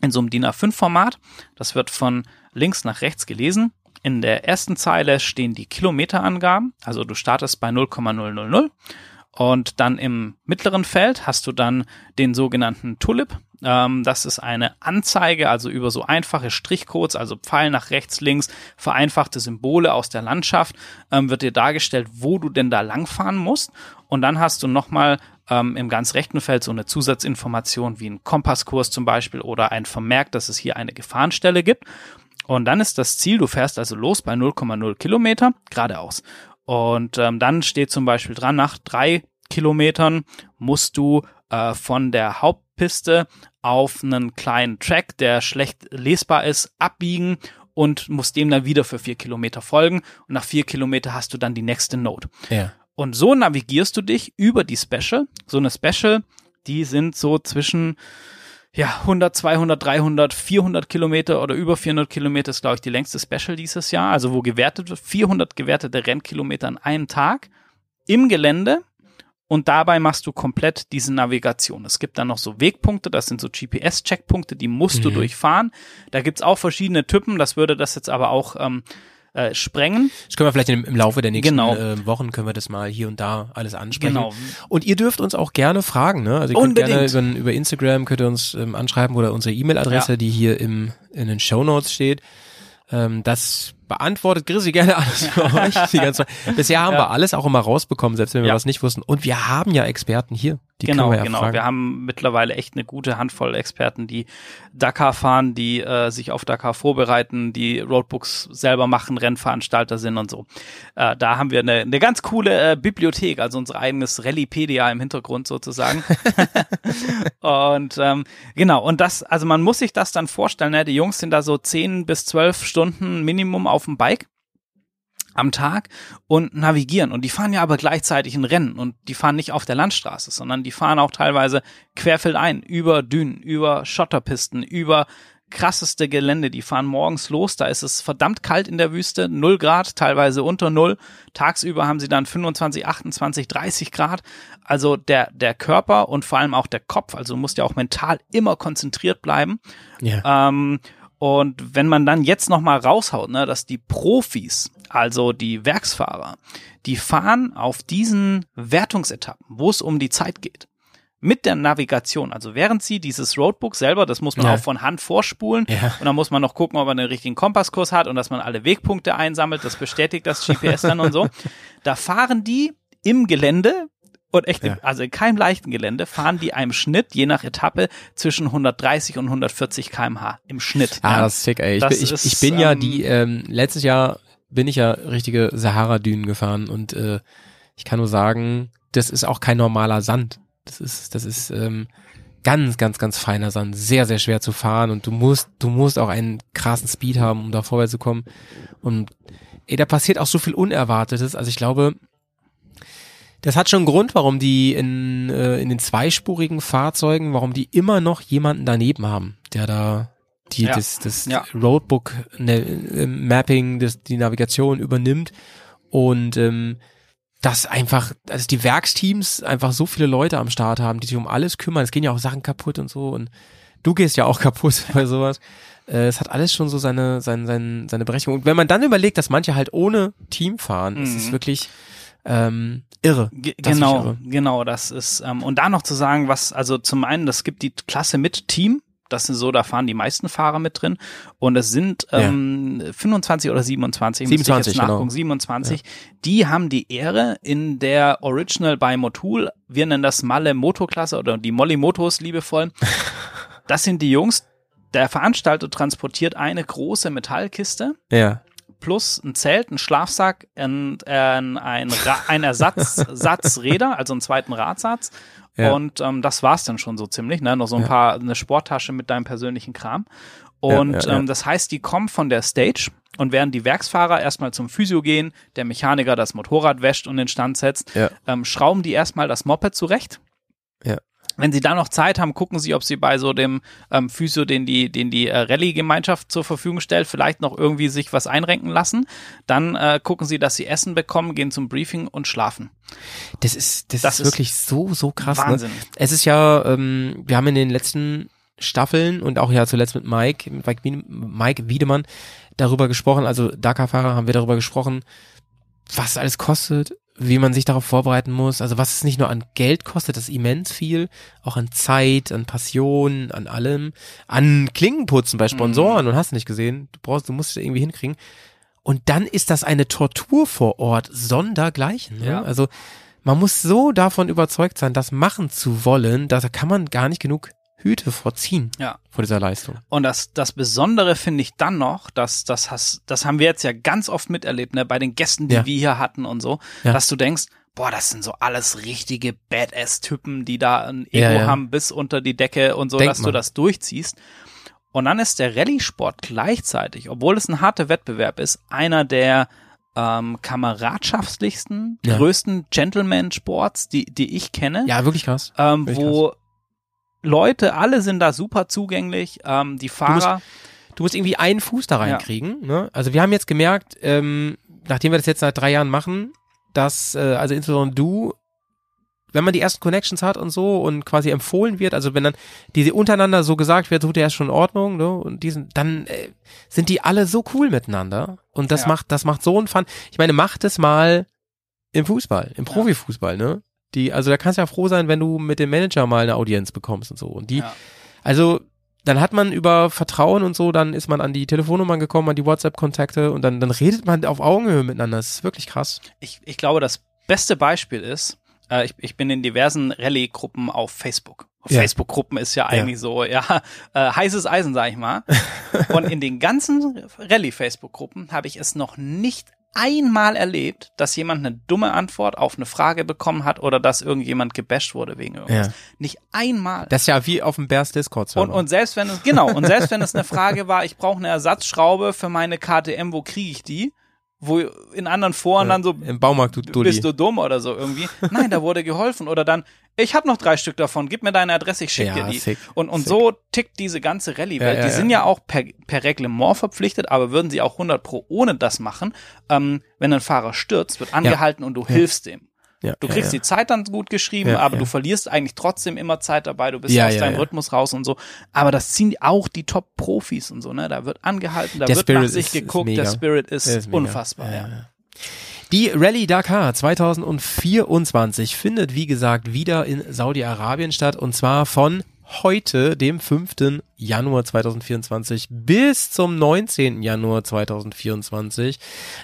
in so einem DIN A5-Format. Das wird von links nach rechts gelesen. In der ersten Zeile stehen die Kilometerangaben. Also du startest bei 0,000 und dann im mittleren Feld hast du dann den sogenannten Tulip. Ähm, das ist eine Anzeige, also über so einfache Strichcodes, also Pfeil nach rechts, links, vereinfachte Symbole aus der Landschaft, ähm, wird dir dargestellt, wo du denn da langfahren musst. Und dann hast du nochmal ähm, im ganz rechten Feld so eine Zusatzinformation wie ein Kompasskurs zum Beispiel oder ein Vermerk, dass es hier eine Gefahrenstelle gibt. Und dann ist das Ziel, du fährst also los bei 0,0 Kilometer geradeaus. Und ähm, dann steht zum Beispiel dran, nach drei Kilometern musst du äh, von der Hauptpiste auf einen kleinen Track, der schlecht lesbar ist, abbiegen und musst dem dann wieder für vier Kilometer folgen. Und nach vier Kilometer hast du dann die nächste Note. Ja. Und so navigierst du dich über die Special. So eine Special, die sind so zwischen ja, 100, 200, 300, 400 Kilometer oder über 400 Kilometer ist, glaube ich, die längste Special dieses Jahr. Also wo gewertet wird, 400 gewertete Rennkilometer an einem Tag im Gelände. Und dabei machst du komplett diese Navigation. Es gibt dann noch so Wegpunkte, das sind so GPS-Checkpunkte, die musst du durchfahren. Da gibt's auch verschiedene Typen, das würde das jetzt aber auch ähm, äh, sprengen. Das können wir vielleicht im, im Laufe der nächsten Genau. äh, Wochen können wir das mal hier und da alles ansprechen. Genau. Und ihr dürft uns auch gerne fragen, ne? Also ihr könnt Unbedingt. gerne über, über Instagram könnt ihr uns ähm, anschreiben oder unsere E-Mail-Adresse, Ja. die hier im in den Show Notes steht. Ähm, das beantwortet Chrissy gerne alles für euch. Die ganze. Bisher haben Ja. wir alles auch immer rausbekommen, selbst wenn wir Ja. was nicht wussten. Und wir haben ja Experten hier. Die genau, wir ja genau. fragen. Wir haben mittlerweile echt eine gute Handvoll Experten, die Dakar fahren, die äh, sich auf Dakar vorbereiten, die Roadbooks selber machen, Rennveranstalter sind und so. Äh, da haben wir eine, eine ganz coole äh, Bibliothek, also unser eigenes Rallypedia im Hintergrund sozusagen. und ähm, genau, und das, also man muss sich das dann vorstellen, ne? die Jungs sind da so 10 bis 12 Stunden Minimum auf dem Bike am Tag und navigieren. Und die fahren ja aber gleichzeitig ein Rennen und die fahren nicht auf der Landstraße, sondern die fahren auch teilweise querfeldein, über Dünen, über Schotterpisten, über krasseste Gelände. Die fahren morgens los, da ist es verdammt kalt in der Wüste, 0 Grad, teilweise unter 0. Tagsüber haben sie dann 25, 28, 30 Grad. Also der, der Körper und vor allem auch der Kopf, also du musst ja auch mental immer konzentriert bleiben. ja. Ähm, und wenn man dann jetzt noch mal raushaut, ne, dass die Profis, also die Werksfahrer, die fahren auf diesen Wertungsetappen, wo es um die Zeit geht, mit der Navigation, also während sie dieses Roadbook selber, das muss man Ja. auch von Hand vorspulen Ja. und dann muss man noch gucken, ob man den richtigen Kompasskurs hat und dass man alle Wegpunkte einsammelt, das bestätigt das GPS dann und so. Da fahren die im Gelände und echt, Ja. also in keinem leichten Gelände, fahren die einem Schnitt, je nach Etappe, zwischen 130 und 140 kmh im Schnitt. Ah, ja. das ist sick, ey. Ich, bin, ich, ich bin ja ähm, die, ähm, letztes Jahr bin ich ja richtige Sahara-Dünen gefahren und äh, ich kann nur sagen, das ist auch kein normaler Sand. Das ist, das ist ähm, ganz, ganz, ganz feiner Sand. Sehr, sehr schwer zu fahren und du musst, du musst auch einen krassen Speed haben, um da vorwärts zu kommen. Und ey, da passiert auch so viel Unerwartetes. Also ich glaube, Das hat schon einen Grund, warum die in, äh, in den zweispurigen Fahrzeugen, warum die immer noch jemanden daneben haben, der da die, Ja. das, das Ja. Roadbook ne, äh, Mapping, das, die Navigation übernimmt und ähm, dass einfach, also die Werksteams einfach so viele Leute am Start haben, die sich um alles kümmern. Es gehen ja auch Sachen kaputt und so und du gehst ja auch kaputt bei sowas. Äh, Es hat alles schon so seine, seine, seine, seine Berechtigung. Und wenn man dann überlegt, dass manche halt ohne Team fahren, ist es Mhm. wirklich ähm, irre. Genau, irre. genau, das ist, ähm, und da noch zu sagen, was, also zum einen, das gibt die Klasse mit Team, das ist so, da fahren die meisten Fahrer mit drin und es sind Ja. ähm, 25 oder 27, müsste ich 27, jetzt nachgucken, genau. 27, die haben die Ehre in der Original by Motul, wir nennen das Malle Moto-Klasse oder die Molly Motos liebevoll, das sind die Jungs, der Veranstalter transportiert eine große Metallkiste Ja. plus ein Zelt, ein Schlafsack, ein, ein, ein, ein Ersatz, Satz Räder, also einen zweiten Radsatz. Ja. Und ähm, das war's dann schon so ziemlich, ne? Noch so ein Ja. paar, eine Sporttasche mit deinem persönlichen Kram. Und Ja. Ähm, das heißt, die kommen von der Stage und während die Werksfahrer erstmal zum Physio gehen, der Mechaniker das Motorrad wäscht und in Stand setzt, ähm, schrauben die erstmal das Moped zurecht. Ja. Wenn sie dann noch Zeit haben, gucken sie, ob sie bei so dem ähm, Physio, den die, den die äh, Rallye-Gemeinschaft zur Verfügung stellt, vielleicht noch irgendwie sich was einrenken lassen. Dann äh, gucken sie, dass sie Essen bekommen, gehen zum Briefing und schlafen. Das ist, das, Das ist ist wirklich so, so krass. Wahnsinn. Ne? Es ist ja, ähm, wir haben in den letzten Staffeln und auch ja zuletzt mit Mike, mit Mike, Wiede- Mike Wiedemann darüber gesprochen, also Dakar-Fahrer haben wir darüber gesprochen, was alles kostet, wie man sich darauf vorbereiten muss, also was es nicht nur an Geld kostet, das ist immens viel, auch an Zeit, an Passion, an allem, an Klinkenputzen bei Sponsoren und hast du nicht gesehen, du brauchst, du musst es irgendwie hinkriegen. Und dann ist das eine Tortur vor Ort, sondergleichen. Ne? Ja. Also man muss so davon überzeugt sein, das machen zu wollen, da kann man gar nicht genug Hüte vorziehen Ja. vor dieser Leistung. Und das, das Besondere finde ich dann noch, dass das hast, das haben wir jetzt ja ganz oft miterlebt, ne, bei den Gästen, die Ja. wir hier hatten und so, Ja. dass du denkst, boah, das sind so alles richtige Badass-Typen, die da ein Ego Ja, haben bis unter die Decke und so, Denkt dass du man. das durchziehst. Und dann ist der Rallye-Sport gleichzeitig, obwohl es ein harter Wettbewerb ist, einer der ähm, kameradschaftlichsten, größten Gentleman-Sports, die, die ich kenne Ja, wirklich krass. ähm, Wirklich wo Leute, alle sind da super zugänglich, ähm, die Fahrer, Du musst irgendwie einen Fuß da reinkriegen. Ne? Also wir haben jetzt gemerkt, ähm, nachdem wir das jetzt seit drei Jahren machen, dass, äh, also insbesondere du, wenn man die ersten Connections hat und so und quasi empfohlen wird, also wenn dann diese untereinander so gesagt wird, so der ist schon in Ordnung, ne? Und diesen, dann äh, sind die alle so cool miteinander. Und das Ja. macht, das macht so einen Fun. Ich meine, macht es mal im Fußball, im Profifußball, ne? Die, also da kannst du ja froh sein, wenn du mit dem Manager mal eine Audienz bekommst und so. Und die, Ja. also dann hat man über Vertrauen und so, dann ist man an die Telefonnummern gekommen, an die WhatsApp-Kontakte und dann, dann redet man auf Augenhöhe miteinander. Das ist wirklich krass. ich, ich glaube, das beste Beispiel ist, äh, ich, ich bin in diversen Rallye-Gruppen auf Facebook. Ja. Facebook-Gruppen ist ja eigentlich so, ja, äh, heißes Eisen, sag ich mal. Und in den ganzen Rallye-Facebook-Gruppen habe ich es noch nicht einmal erlebt, dass jemand eine dumme Antwort auf eine Frage bekommen hat oder dass irgendjemand gebasht wurde wegen irgendwas. Ja. Nicht einmal. Das ist ja wie auf dem Bears Discord Und, und selbst wenn es, genau, und selbst wenn es eine Frage war, ich brauche eine Ersatzschraube für meine KTM, wo kriege ich die? Wo in anderen Foren dann so, Im Baumarkt, du Dulli. bist du dumm oder so irgendwie. Nein, da wurde geholfen. Oder dann, ich habe noch drei Stück davon, gib mir deine Adresse, ich schicke Ja, dir die. sick, und und sick. so tickt diese ganze Rallye-Welt. Ja, ja, die sind ja. ja auch per, per Reglement verpflichtet, aber würden sie auch 100 pro ohne das machen. Ähm, wenn ein Fahrer stürzt, wird angehalten und du hilfst dem. Ja, Du ja, kriegst ja. die Zeit dann gut geschrieben, Ja, aber ja. du verlierst eigentlich trotzdem immer Zeit dabei. Du bist Ja, aus ja, deinem ja. Rhythmus raus und so. Aber das ziehen auch die Top-Profis und so, ne? Da wird angehalten, da Der wird Spirit nach sich ist- ist geguckt, mega. der Spirit ist, ist unfassbar, Ja, ja. ja. Die Rallye Dakar 2024 findet, wie gesagt, wieder in Saudi-Arabien statt und zwar von heute, dem 5. Januar 2024 bis zum 19. Januar 2024.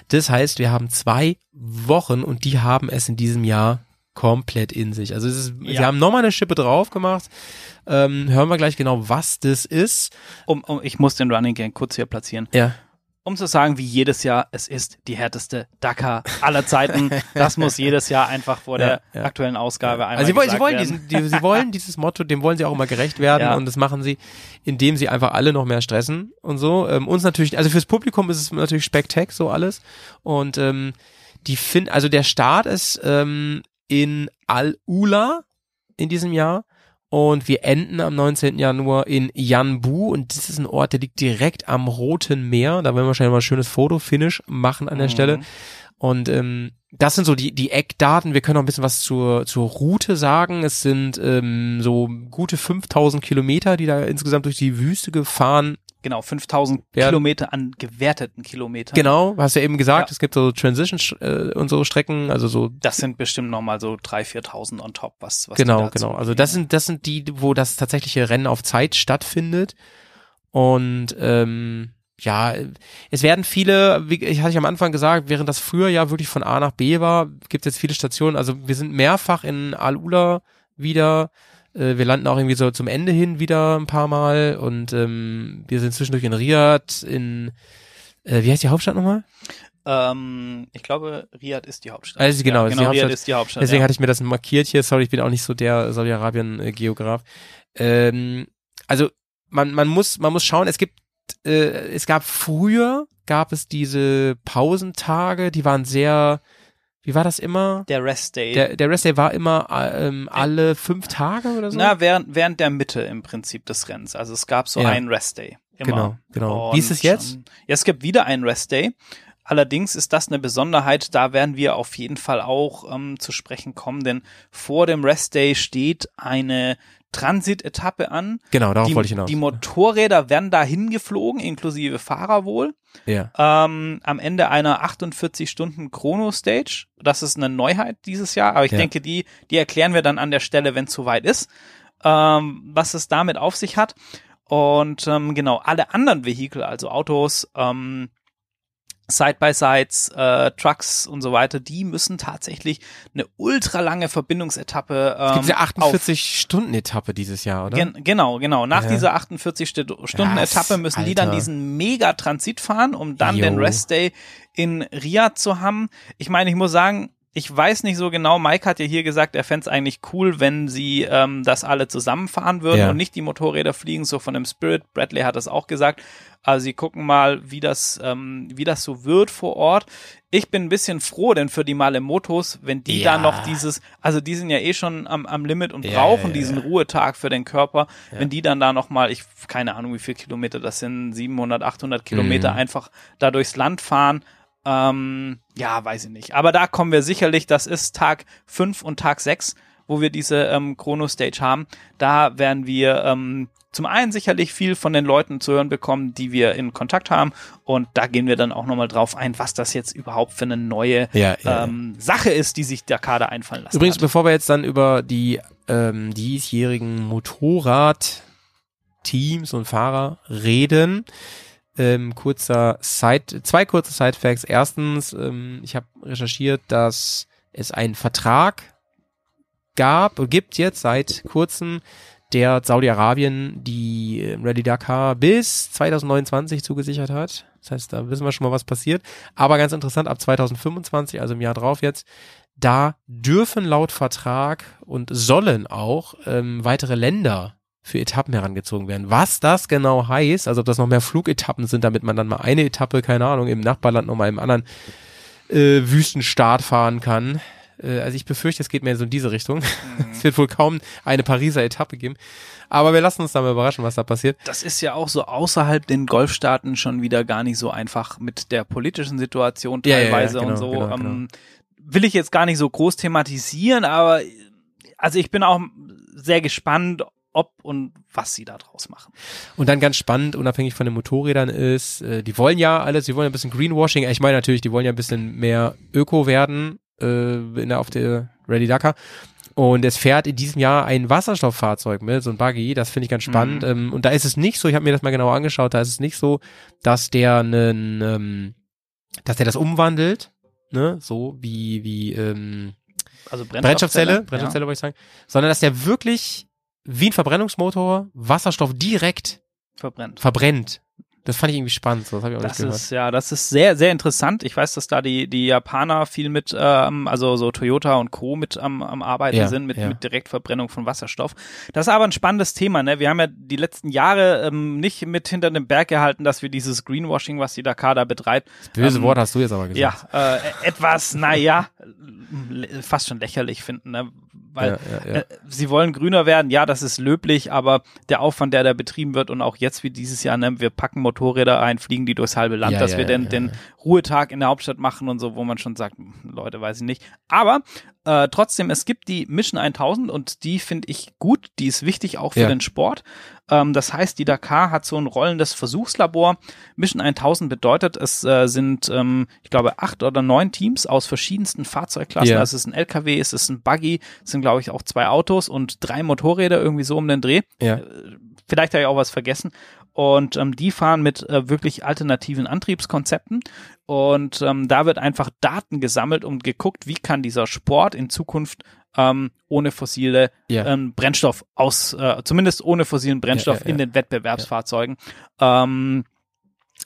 Das heißt, wir haben zwei Wochen und die haben es in diesem Jahr komplett in sich. Also es ist, sie Ja. haben nochmal eine Schippe drauf gemacht. Ähm, hören wir gleich genau, was das ist. Um, um, ich muss den Running Gang kurz hier platzieren. Ja. Um zu sagen, wie jedes Jahr, es ist die härteste Dakar aller Zeiten. Das muss jedes Jahr einfach vor Ja, der ja. aktuellen Ausgabe einmal Also sie wollen, sie wollen, diesen, die, sie wollen dieses Motto, dem wollen sie auch immer gerecht werden Ja. und das machen sie, indem sie einfach alle noch mehr stressen und so. Ähm, uns natürlich, also fürs Publikum ist es natürlich Spektak so alles und ähm, die finden, also der Start ist ähm, in Al-Ula in diesem Jahr. Und wir enden am 19. Januar in Yanbu und das ist ein Ort, der liegt direkt am Roten Meer. Da werden wir wahrscheinlich mal ein schönes Foto-Finish machen an der Mhm. Stelle. Und ähm, das sind so die, die Eckdaten. Wir können noch ein bisschen was zur, zur Route sagen. Es sind ähm, so gute 5000 Kilometer, die da insgesamt durch die Wüste gefahren Genau, 5000 Ja. Kilometer an gewerteten Kilometern. Genau, hast du ja eben gesagt, Ja. es gibt so Transition äh, und so Strecken, also so Das sind bestimmt nochmal so 3.000, 4.000 on top, was, was genau, genau. Also das sind das sind die, wo das tatsächliche Rennen auf Zeit stattfindet und ähm, ja, es werden viele, wie ich hatte ich am Anfang gesagt, während das früher ja wirklich von A nach B war, gibt es jetzt viele Stationen. Also wir sind mehrfach in Al-Ula wieder. Äh, wir landen auch irgendwie so zum Ende hin wieder ein paar Mal und ähm, wir sind zwischendurch in Riyadh, in äh, wie heißt die Hauptstadt nochmal? Ähm, ich glaube, Riyadh ist die Hauptstadt. Also genau, ja, ist die genau Hauptstadt. Riyadh ist die Hauptstadt. Deswegen ja. hatte ich mir das markiert hier. Sorry, ich bin auch nicht so der Saudi-Arabien-Geograf. Ähm, also man, man muss, man muss schauen, es gibt, äh, es gab früher, gab es diese Pausentage, die waren sehr, wie war das immer? der Rest Day. Der, der Rest Day war immer ähm, alle fünf Tage oder so? Na, während, während der Mitte im Prinzip des Rennens. Also es gab so Ja. einen Rest Day. Immer. Genau, genau. Und, Wie ist es jetzt? ähm, Ja, es gibt wieder einen Rest Day. Allerdings ist das eine Besonderheit, da werden wir auf jeden Fall auch ähm, zu sprechen kommen, denn vor dem Rest Day steht eine Transit-Etappe an. Genau, darauf Die, wollte ich hinaus. die Motorräder werden dahin geflogen, inklusive Fahrer wohl. ja. ähm, am Ende einer 48 Stunden Chrono Stage. Das ist eine Neuheit dieses Jahr, aber ich Ja. denke, die, die erklären wir dann an der Stelle, wenn es soweit ist, ähm, was es damit auf sich hat. Und ähm, genau, alle anderen Vehikel, also Autos, ähm, Side-by-Sides, äh, Trucks und so weiter, die müssen tatsächlich eine ultralange Verbindungsetappe Es gibt ähm, auf 48-Stunden-Etappe dieses Jahr, oder? Gen genau, genau. Nach Ja. dieser 48-Stunden-Etappe Krass, müssen die dann Alter. diesen Mega-Transit fahren, um dann Jo. den Rest-Day in Riyadh zu haben. Ich meine, ich muss sagen, ich weiß nicht so genau, Mike hat ja hier gesagt, er fänd's eigentlich cool, wenn sie ähm, das alle zusammenfahren würden Ja. und nicht die Motorräder fliegen, so von dem Spirit. Bradley hat das auch gesagt. Also sie gucken mal, wie das, ähm, wie das so wird vor Ort. Ich bin ein bisschen froh, denn für die Malemotos, wenn die Ja. da noch dieses, also die sind ja eh schon am, am Limit und Ja, brauchen ja, diesen. Ruhetag für den Körper, wenn die dann da noch mal, ich keine Ahnung, wie viel Kilometer das sind, 700, 800 Kilometer Mhm. einfach da durchs Land fahren. Ähm, ja, weiß ich nicht. Aber da kommen wir sicherlich, das ist Tag 5 und Tag 6, wo wir diese ähm, Chrono-Stage haben. Da werden wir ähm, zum einen sicherlich viel von den Leuten zu hören bekommen, die wir in Kontakt haben. Und da gehen wir dann auch nochmal drauf ein, was das jetzt überhaupt für eine neue Ja, ja, ähm, Sache ist, die sich der Kader einfallen lassen Übrigens, hat. bevor wir jetzt dann über die ähm, diesjährigen Motorrad-Teams und Fahrer reden, ähm, kurzer Side, zwei kurze Side-Facts. Erstens, ähm, ich habe recherchiert, dass es einen Vertrag gab gibt jetzt seit kurzem, der Saudi-Arabien die äh, Rally Dakar bis 2029 zugesichert hat. Das heißt, da wissen wir schon mal, was passiert. Aber ganz interessant, ab 2025, also im Jahr drauf jetzt, da dürfen laut Vertrag und sollen auch ähm, weitere Länder für Etappen herangezogen werden. Was das genau heißt, also ob das noch mehr Flugetappen sind, damit man dann mal eine Etappe, keine Ahnung, im Nachbarland nochmal im anderen äh, Wüstenstaat fahren kann. Äh, also ich befürchte, es geht mehr so in diese Richtung. Es wird wohl kaum eine Pariser Etappe geben. Aber wir lassen uns da mal überraschen, was da passiert. Das ist ja auch so außerhalb den Golfstaaten schon wieder gar nicht so einfach mit der politischen Situation Ja, ja, ja, teilweise genau, und so. genau, ähm, Will ich jetzt gar nicht so groß thematisieren, aber also ich bin auch sehr gespannt, ob und was sie da draus machen. Und dann ganz spannend, unabhängig von den Motorrädern ist, äh, die wollen ja alles, die wollen ja ein bisschen Greenwashing. Ich meine natürlich, die wollen ja ein bisschen mehr Öko werden äh, in der, auf der Rally Dakar. Und es fährt in diesem Jahr ein Wasserstofffahrzeug mit, so ein Buggy, das finde ich ganz spannend. Mhm. Ähm, und da ist es nicht so, ich habe mir das mal genauer angeschaut, da ist es nicht so, dass der einen, ähm, dass der das umwandelt, ne, so wie, wie, ähm, Also Brennstoffzelle, Brennstoffzelle, Brennstoffzelle wollte ich sagen, sondern dass der wirklich wie ein Verbrennungsmotor Wasserstoff direkt ja, verbrennt. verbrennt. Das fand ich irgendwie spannend, so, das habe ich auch Das nicht gehört. ist ja, das ist sehr, sehr interessant. Ich weiß, dass da die die Japaner viel mit, ähm, also so Toyota und Co. mit am, am Arbeiten Ja, sind mit, ja. mit Direktverbrennung von Wasserstoff. Das ist aber ein spannendes Thema. Ne? Wir haben ja die letzten Jahre ähm, nicht mit hinter dem Berg gehalten, dass wir dieses Greenwashing, was die Dakar da betreibt, Böse ähm, Wort hast du jetzt aber ja, gesagt. äh, etwas, naja, fast schon lächerlich finden, ne? Weil Ja, ja, ja. Äh, sie wollen grüner werden, ja, das ist löblich, aber der Aufwand, der da betrieben wird und auch jetzt wie dieses Jahr, ne, wir packen Motorräder ein, fliegen die durchs halbe Land, dass wir den, ja, den. Ruhetag in der Hauptstadt machen und so, wo man schon sagt, hm, Leute, weiß ich nicht. Aber äh, trotzdem, es gibt die Mission 1000 und die finde ich gut, die ist wichtig auch für den Sport. Ähm, das heißt, die Dakar hat so ein rollendes Versuchslabor. Mission 1000 bedeutet, es äh, sind, ähm, ich glaube, acht oder neun Teams aus verschiedensten Fahrzeugklassen. Ja. Also es ist ein LKW, es ist ein Buggy, es sind, glaube ich, auch zwei Autos und drei Motorräder irgendwie so um den Dreh. Ja. Vielleicht habe ich auch was vergessen. Und ähm, die fahren mit äh, wirklich alternativen Antriebskonzepten. Und ähm, da wird einfach Daten gesammelt und geguckt, wie kann dieser Sport in Zukunft ähm, ohne fossile Ja. ähm, Brennstoff aus, äh, zumindest ohne fossilen Brennstoff Ja, ja, in den Wettbewerbsfahrzeugen ähm,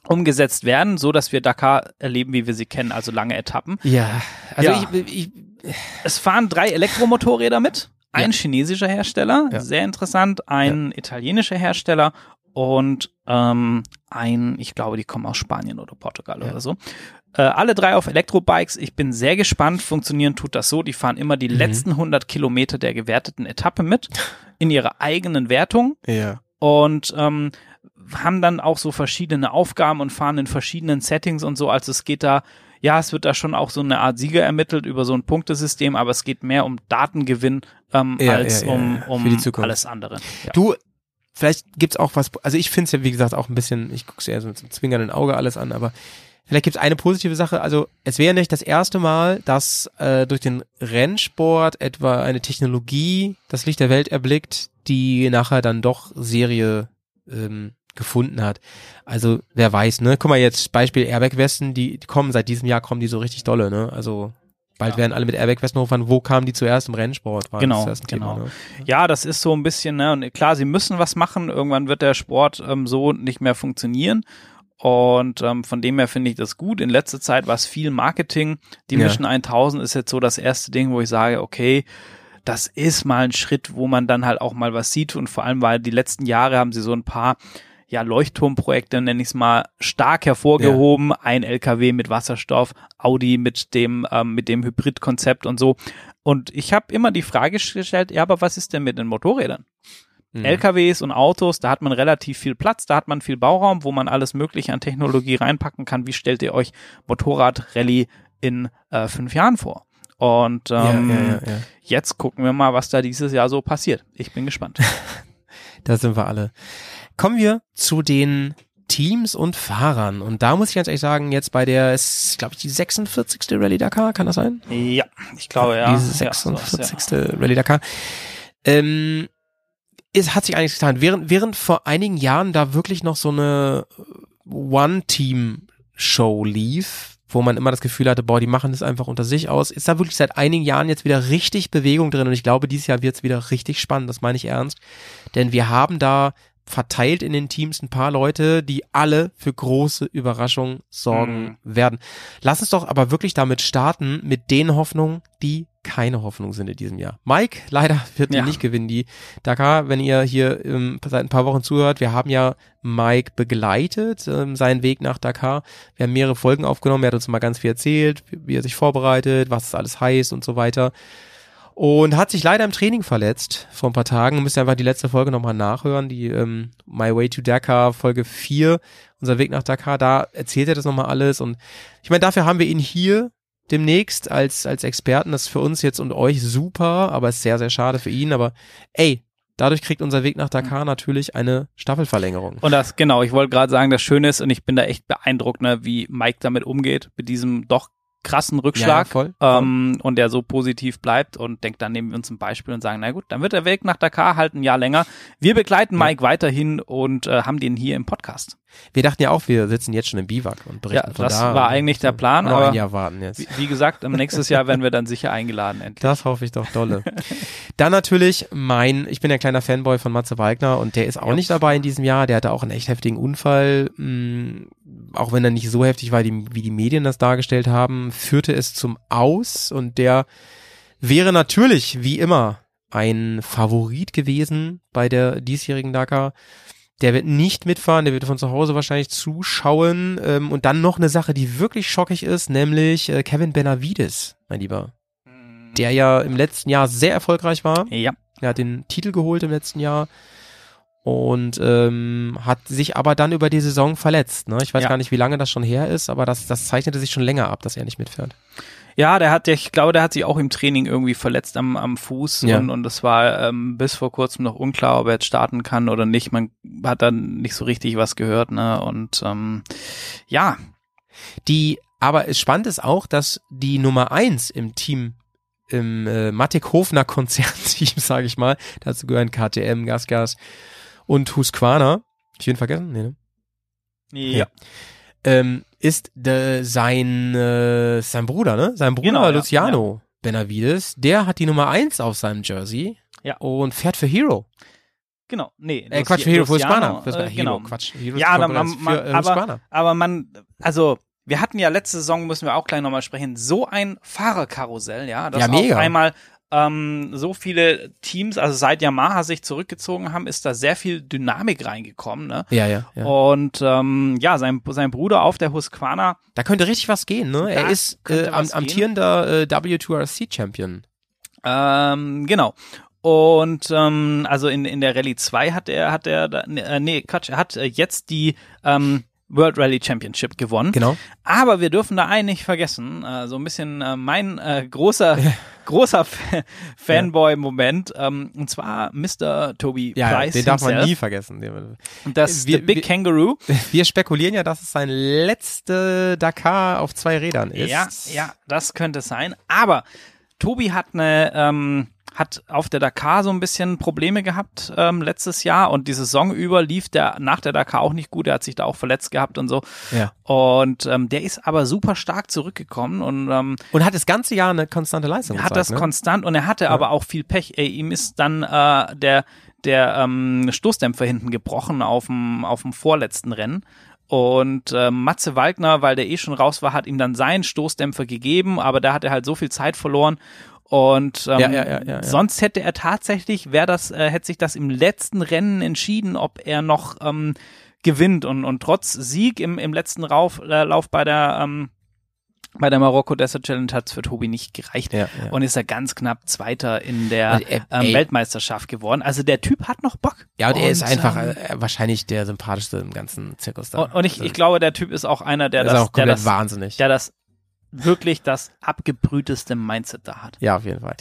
umgesetzt werden, so dass wir Dakar erleben, wie wir sie kennen, also lange Etappen. Ja, also Ja. ich, ich Es fahren drei Elektromotorräder mit, ein Ja. chinesischer Hersteller, Ja. sehr interessant, ein italienischer Hersteller und ähm, ein, ich glaube, die kommen aus Spanien oder Portugal Ja. oder so. Äh, alle drei auf Elektrobikes. Ich bin sehr gespannt. Funktionieren tut das so. Die fahren immer Mhm. die letzten 100 Kilometer der gewerteten Etappe mit in ihrer eigenen Wertung ja. und ähm, haben dann auch so verschiedene Aufgaben und fahren in verschiedenen Settings und so. Also es geht da, ja, es wird da schon auch so eine Art Sieger ermittelt über so ein Punktesystem, aber es geht mehr um Datengewinn ähm, Ja, als ja, um, um alles andere. Ja. Du, vielleicht gibt's auch was, also ich finde es ja, wie gesagt, auch ein bisschen, ich gucke es eher so mit einem zwinkernden Auge alles an, aber vielleicht gibt's eine positive Sache. Also es wäre nicht das erste Mal, dass äh, durch den Rennsport etwa eine Technologie das Licht der Welt erblickt, die nachher dann doch Serie ähm, gefunden hat. Also wer weiß, ne? Guck mal jetzt, Beispiel Airbag-Westen, die, die kommen seit diesem Jahr, kommen die so richtig dolle, ne? Also bald Ja. werden alle mit Airbag-Westen hochfahren. Wo kamen die zuerst im Rennsport? War Genau, das genau. Thema, ne? ja, das ist so ein bisschen, ne, und klar, sie müssen was machen. Irgendwann wird der Sport ähm, so nicht mehr funktionieren. Und ähm, von dem her finde ich das gut. In letzter Zeit war es viel Marketing. Die Ja. Mission 1000 ist jetzt so das erste Ding, wo ich sage, okay, das ist mal ein Schritt, wo man dann halt auch mal was sieht. Und vor allem, weil die letzten Jahre haben sie so ein paar ja, Leuchtturmprojekte, nenne ich es mal, stark hervorgehoben. Ein LKW mit Wasserstoff, Audi mit dem, ähm, mit dem Hybridkonzept und so. Und ich habe immer die Frage gestellt, ja, aber was ist denn mit den Motorrädern? Mhm. LKWs und Autos, da hat man relativ viel Platz, da hat man viel Bauraum, wo man alles Mögliche an Technologie reinpacken kann. Wie stellt ihr euch Motorrad-Rallye in äh, fünf Jahren vor? Und ähm, ja, ja, ja, ja. jetzt gucken wir mal, was da dieses Jahr so passiert. Ich bin gespannt. Da sind wir alle. Kommen wir zu den Teams und Fahrern. Und da muss ich ganz ehrlich sagen, jetzt bei der, ist, glaube ich, die 46. Rallye Dakar, kann das sein? ja, ich glaube ja. Diese Ja, sowas, 46. Rallye Dakar. Ähm, es hat sich einiges getan. Während, während vor einigen Jahren da wirklich noch so eine One-Team-Show lief, wo man immer das Gefühl hatte, boah, die machen das einfach unter sich aus, ist da wirklich seit einigen Jahren jetzt wieder richtig Bewegung drin und ich glaube, dieses Jahr wird es wieder richtig spannend, das meine ich ernst. Denn wir haben da verteilt in den Teams ein paar Leute, die alle für große Überraschungen sorgen werden. Lass uns doch aber wirklich damit starten, mit den Hoffnungen, die keine Hoffnung sind in diesem Jahr. Mike, leider wird Ja. ja. nicht gewinnen. Die Dakar, wenn ihr hier ähm, seit ein paar Wochen zuhört, wir haben ja Mike begleitet, ähm, seinen Weg nach Dakar. Wir haben mehrere Folgen aufgenommen, er hat uns mal ganz viel erzählt, wie er sich vorbereitet, was das alles heißt und so weiter. Und hat sich leider im Training verletzt vor ein paar Tagen. Müsst ihr einfach die letzte Folge nochmal nachhören, die ähm, My Way to Dakar, Folge 4, unser Weg nach Dakar, da erzählt er das nochmal alles. Und ich meine, dafür haben wir ihn hier demnächst als, als Experten. Das ist für uns jetzt und euch super, aber ist sehr, sehr schade für ihn. Aber ey, dadurch kriegt unser Weg nach Dakar natürlich eine Staffelverlängerung. Und das, genau, ich wollte gerade sagen, das Schöne ist, und ich bin da echt beeindruckt, ne, wie Mike damit umgeht, mit diesem doch krassen Rückschlag Ja, voll, ähm, und der so positiv bleibt und denkt, dann nehmen wir uns ein Beispiel und sagen, na gut, dann wird der Weg nach Dakar halt ein Jahr länger. Wir begleiten Mike weiterhin und äh, haben den hier im Podcast. Wir dachten ja auch, wir sitzen jetzt schon im Biwak und berichten Ja, von das da. war eigentlich der Plan, aber ein Jahr warten jetzt. Wie, wie gesagt, im nächstes Jahr werden wir dann sicher eingeladen endlich. Das hoffe ich doch dolle. Dann natürlich mein, ich bin ja kleiner Fanboy von Matze Wagner und der ist auch Ja. nicht dabei in diesem Jahr. Der hatte auch einen echt heftigen Unfall. Mh, auch wenn er nicht so heftig war, die, wie die Medien das dargestellt haben, führte es zum Aus und der wäre natürlich, wie immer, ein Favorit gewesen bei der diesjährigen Dakar. Der wird nicht mitfahren, der wird von zu Hause wahrscheinlich zuschauen. Ähm, und dann noch eine Sache, die wirklich schockig ist, nämlich äh, Kevin Benavides, mein Lieber der ja im letzten Jahr sehr erfolgreich war. Ja, Er hat den Titel geholt im letzten Jahr und ähm, hat sich aber dann über die Saison verletzt. Ne? Ich weiß Ja. gar nicht, wie lange das schon her ist, aber das, das zeichnete sich schon länger ab, dass er nicht mitfährt. Ja, der hat, ich glaube, der hat sich auch im Training irgendwie verletzt am, am Fuß Ja. und, und es war ähm, bis vor kurzem noch unklar, ob er jetzt starten kann oder nicht. Man hat dann nicht so richtig was gehört, ne? Und ähm, ja, Die, aber es spannend ist auch, dass die Nummer eins im Team, im äh, Matic Hofner Konzernteam, sage ich mal, dazu gehören KTM, Gasgas und Husqvarna. Ich ihn vergessen? Nee, ne? ja, ähm, ist de, sein, äh, sein Bruder, ne? Sein Bruder Genau, ja, Luciano Benavides, der hat die Nummer eins auf seinem Jersey Ja. und fährt für Hero. genau, nee. Äh, Quatsch, für Hero, Luciano, Husqvarna. Für äh, Hero, genau. Quatsch. Hero Ja, Konkurrenz man, man, für, äh, aber, aber man, also wir hatten ja letzte Saison, müssen wir auch gleich nochmal sprechen, so ein Fahrerkarussell, ja, dass Ja, mega. auf einmal ähm, so viele Teams, also seit Yamaha sich zurückgezogen haben, ist da sehr viel Dynamik reingekommen, ne? Ja, ja, ja. Und ähm, ja, sein, sein Bruder auf der Husqvarna, Da könnte richtig was gehen, ne? Er ist äh, am, amtierender äh, W2RC-Champion. ähm, genau. Und ähm, also in, in der Rallye 2 hat er, hat er, äh, nee, Quatsch, er hat äh, jetzt die ähm, World Rally Championship gewonnen. Genau. Aber wir dürfen da einen nicht vergessen. Äh, so ein bisschen äh, mein äh, großer, großer Fa- Fanboy-Moment. Ähm, und zwar Mr. Toby Ja, Price. den darf man himself. nie vergessen. Das Wir- The Big wir- Kangaroo. Wir spekulieren ja, dass es sein letzte Dakar auf zwei Rädern ist. Ja, ja, das könnte es sein. Aber Tobi hat eine, ähm, hat auf der Dakar so ein bisschen Probleme gehabt ähm, letztes Jahr und die Saison über lief der nach der Dakar auch nicht gut. Er hat sich da auch verletzt gehabt und so. Ja. Und ähm, der ist aber super stark zurückgekommen und ähm, Und hat das ganze Jahr eine konstante Leistung Er hat gezeigt, das ne? konstant und er hatte aber auch viel Pech. Ey, ihm ist dann äh, der der ähm, Stoßdämpfer hinten gebrochen auf dem auf dem vorletzten Rennen. Und äh, Matze Waldner, weil der eh schon raus war, hat ihm dann seinen Stoßdämpfer gegeben, aber da hat er halt so viel Zeit verloren. Und ähm, Ja, ja, ja, sonst hätte er tatsächlich, wäre das, äh, hätte sich das im letzten Rennen entschieden, ob er noch ähm, gewinnt. Und, und trotz Sieg im, im letzten Rauf, äh, Lauf bei der ähm, bei der Marokko Desert Challenge hat es für Tobi nicht gereicht Ja, ja. und ist er ganz knapp Zweiter in der Also, äh, ähm. Weltmeisterschaft geworden. Also der Typ hat noch Bock. Ja, und er ist einfach ähm, äh, wahrscheinlich der sympathischste im ganzen Zirkus da. und, und ich, ich glaube, der Typ ist auch einer, der das, auch der komplett das, wahnsinnig. der das wirklich das abgebrühteste Mindset da hat. Ja, auf jeden Fall.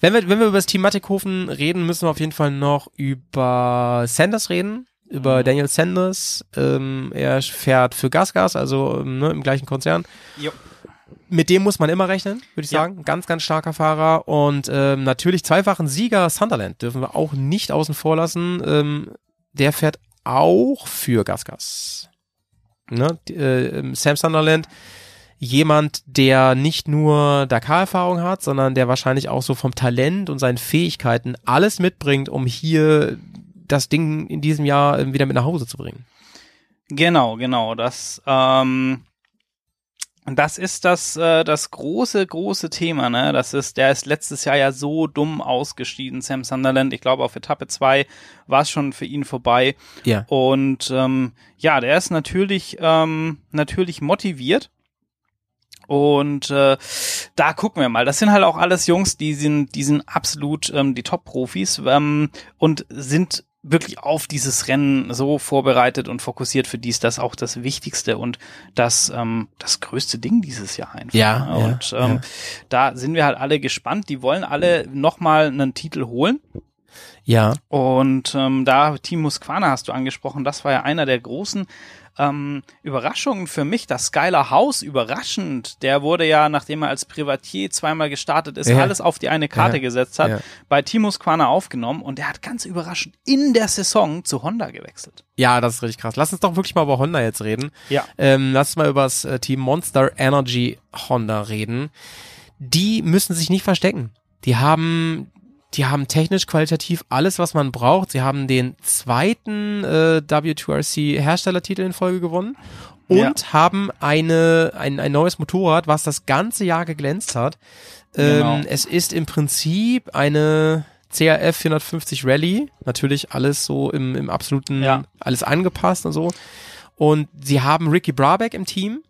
Wenn wir, wenn wir über das Team Mattighofen reden, müssen wir auf jeden Fall noch über Sanders reden, über Mhm. Daniel Sanders. Ähm, er fährt für Gasgas, also ähm, ne, im gleichen Konzern. Jo. Mit dem muss man immer rechnen, würde ich Ja. sagen. Ganz, ganz starker Fahrer und ähm, natürlich zweifachen Sieger Sunderland dürfen wir auch nicht außen vor lassen. Ähm, der fährt auch für Gasgas. Ne? die, Äh, ähm, Sam Sunderland jemand, der nicht nur Dakar-Erfahrung hat, sondern der wahrscheinlich auch so vom Talent und seinen Fähigkeiten alles mitbringt, um hier das Ding in diesem Jahr wieder mit nach Hause zu bringen. Genau, genau. Das, ähm, das ist das, äh, das große, große Thema, ne? Das ist, der ist letztes Jahr ja so dumm ausgeschieden, Sam Sunderland. Ich glaube, auf Etappe 2 war es schon für ihn vorbei. Ja. Und ähm, ja, der ist natürlich, ähm, natürlich motiviert. Und äh, da gucken wir mal. Das sind halt auch alles Jungs, die sind, die sind absolut ähm, die Top-Profis ähm, und sind wirklich auf dieses Rennen so vorbereitet und fokussiert. Für die ist das auch das Wichtigste und das, ähm, das größte Ding dieses Jahr einfach. Ja, ne? ja, und ähm, ja. da sind wir halt alle gespannt. Die wollen alle nochmal einen Titel holen. Ja. Und ähm, da Team Musquana hast du angesprochen, das war ja einer der großen ähm, Überraschungen für mich. Das Skylar House, überraschend, der wurde ja, nachdem er als Privatier zweimal gestartet ist, Ja. alles auf die eine Karte Ja. gesetzt hat, Ja. bei Team Musquana aufgenommen und der hat ganz überraschend in der Saison zu Honda gewechselt. Ja, das ist richtig krass. Lass uns doch wirklich mal über Honda jetzt reden. Ja. Ähm, lass uns mal über das äh, Team Monster Energy Honda reden. Die müssen sich nicht verstecken. Die haben, die haben technisch qualitativ alles, was man braucht. Sie haben den zweiten äh, W2RC Herstellertitel in Folge gewonnen und haben eine, ein, ein neues Motorrad, was das ganze Jahr geglänzt hat. Genau. Ähm, es ist im Prinzip eine CRF 450 Rallye. Natürlich alles so im, im absoluten, Ja. alles angepasst und so. Und sie haben Ricky Brabeck im Team.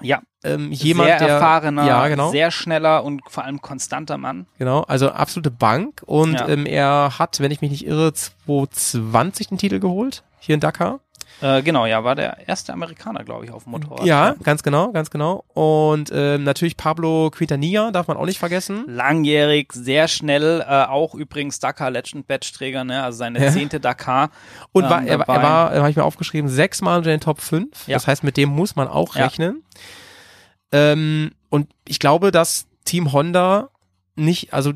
Ja, Ähm, jemand, sehr der, erfahrener, ja, genau, sehr schneller und vor allem konstanter Mann. genau, also absolute Bank. Und Ja. ähm, er hat, wenn ich mich nicht irre, 2020 den Titel geholt, hier in Dakar. Äh, genau, ja, war der erste Amerikaner, glaube ich, auf dem Motorrad. Ja, ganz genau, ganz genau. Und ähm, natürlich Pablo Quintanilla darf man auch nicht vergessen. Langjährig, sehr schnell, äh, auch übrigens Dakar Legend Badge Träger, ne, also seine Ja. zehnte Dakar. Und ähm, war, er, er war, habe ich mir aufgeschrieben, sechsmal unter den Top 5. Ja. Das heißt, mit dem muss man auch Ja. rechnen. Ähm, und ich glaube, dass Team Honda nicht, also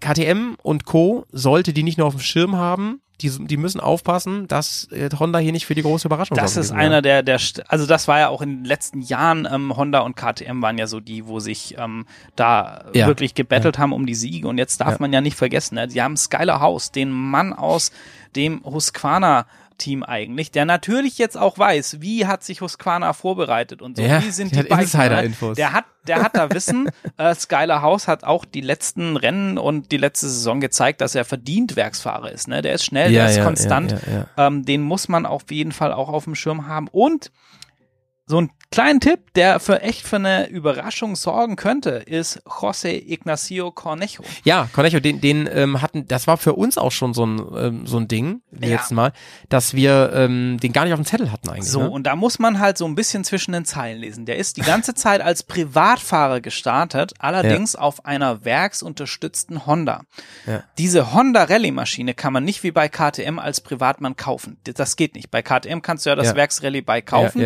KTM und Co. sollte die nicht nur auf dem Schirm haben, die, die müssen aufpassen, dass äh, Honda hier nicht für die große Überraschung Das ist einer der, der, St- also das war ja auch in den letzten Jahren, ähm, Honda und KTM waren ja so die, wo sich ähm, da Ja. wirklich gebettelt haben um die Siege. Und jetzt darf Ja. man ja nicht vergessen, ne? die haben Skylar House, den Mann aus dem Husqvarna Team eigentlich, der natürlich jetzt auch weiß, wie hat sich Husqvarna vorbereitet und so, Ja, wie sind der die ne? Insider-Infos. Der hat, der hat da Wissen. äh, Skylar House hat auch die letzten Rennen und die letzte Saison gezeigt, dass er verdient Werksfahrer ist. Ne? Der ist schnell, Ja, der ist ja, konstant. Ähm, den muss man auf jeden Fall auch auf dem Schirm haben. Und so ein kleinen Tipp, der für echt für eine Überraschung sorgen könnte, ist José Ignacio Cornejo. Ja, Cornejo, den, den ähm, hatten, das war für uns auch schon so ein, ähm, so ein Ding, Ja. letztes Mal, dass wir ähm, den gar nicht auf dem Zettel hatten eigentlich. So, ne? und da muss man halt so ein bisschen zwischen den Zeilen lesen. Der ist die ganze Zeit als Privatfahrer gestartet, allerdings auf einer werksunterstützten Honda. Ja. Diese Honda Rallye-Maschine kann man nicht wie bei KTM als Privatmann kaufen. Das geht nicht. Bei KTM kannst du ja das Ja. Werksrallye-Bike kaufen.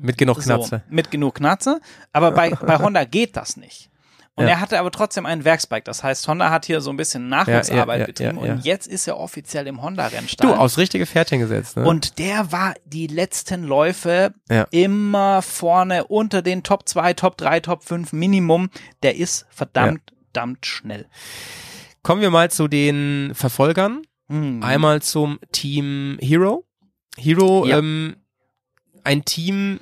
Mit genug Knatze. So, mit genug Knatze. Aber bei, bei Honda geht das nicht. Und Ja. er hatte aber trotzdem ein Werksbike. Das heißt, Honda hat hier so ein bisschen Nachwuchsarbeit Ja, ja, betrieben. Und jetzt ist er offiziell im Honda-Rennstall. Du, aufs richtige Pferdchen gesetzt. Ne? Und der war die letzten Läufe immer vorne unter den Top 2, Top 3, Top 5 Minimum. Der ist verdammt, verdammt schnell. Kommen wir mal zu den Verfolgern. Mhm. Einmal zum Team Hero. Hero, ähm, ein Team,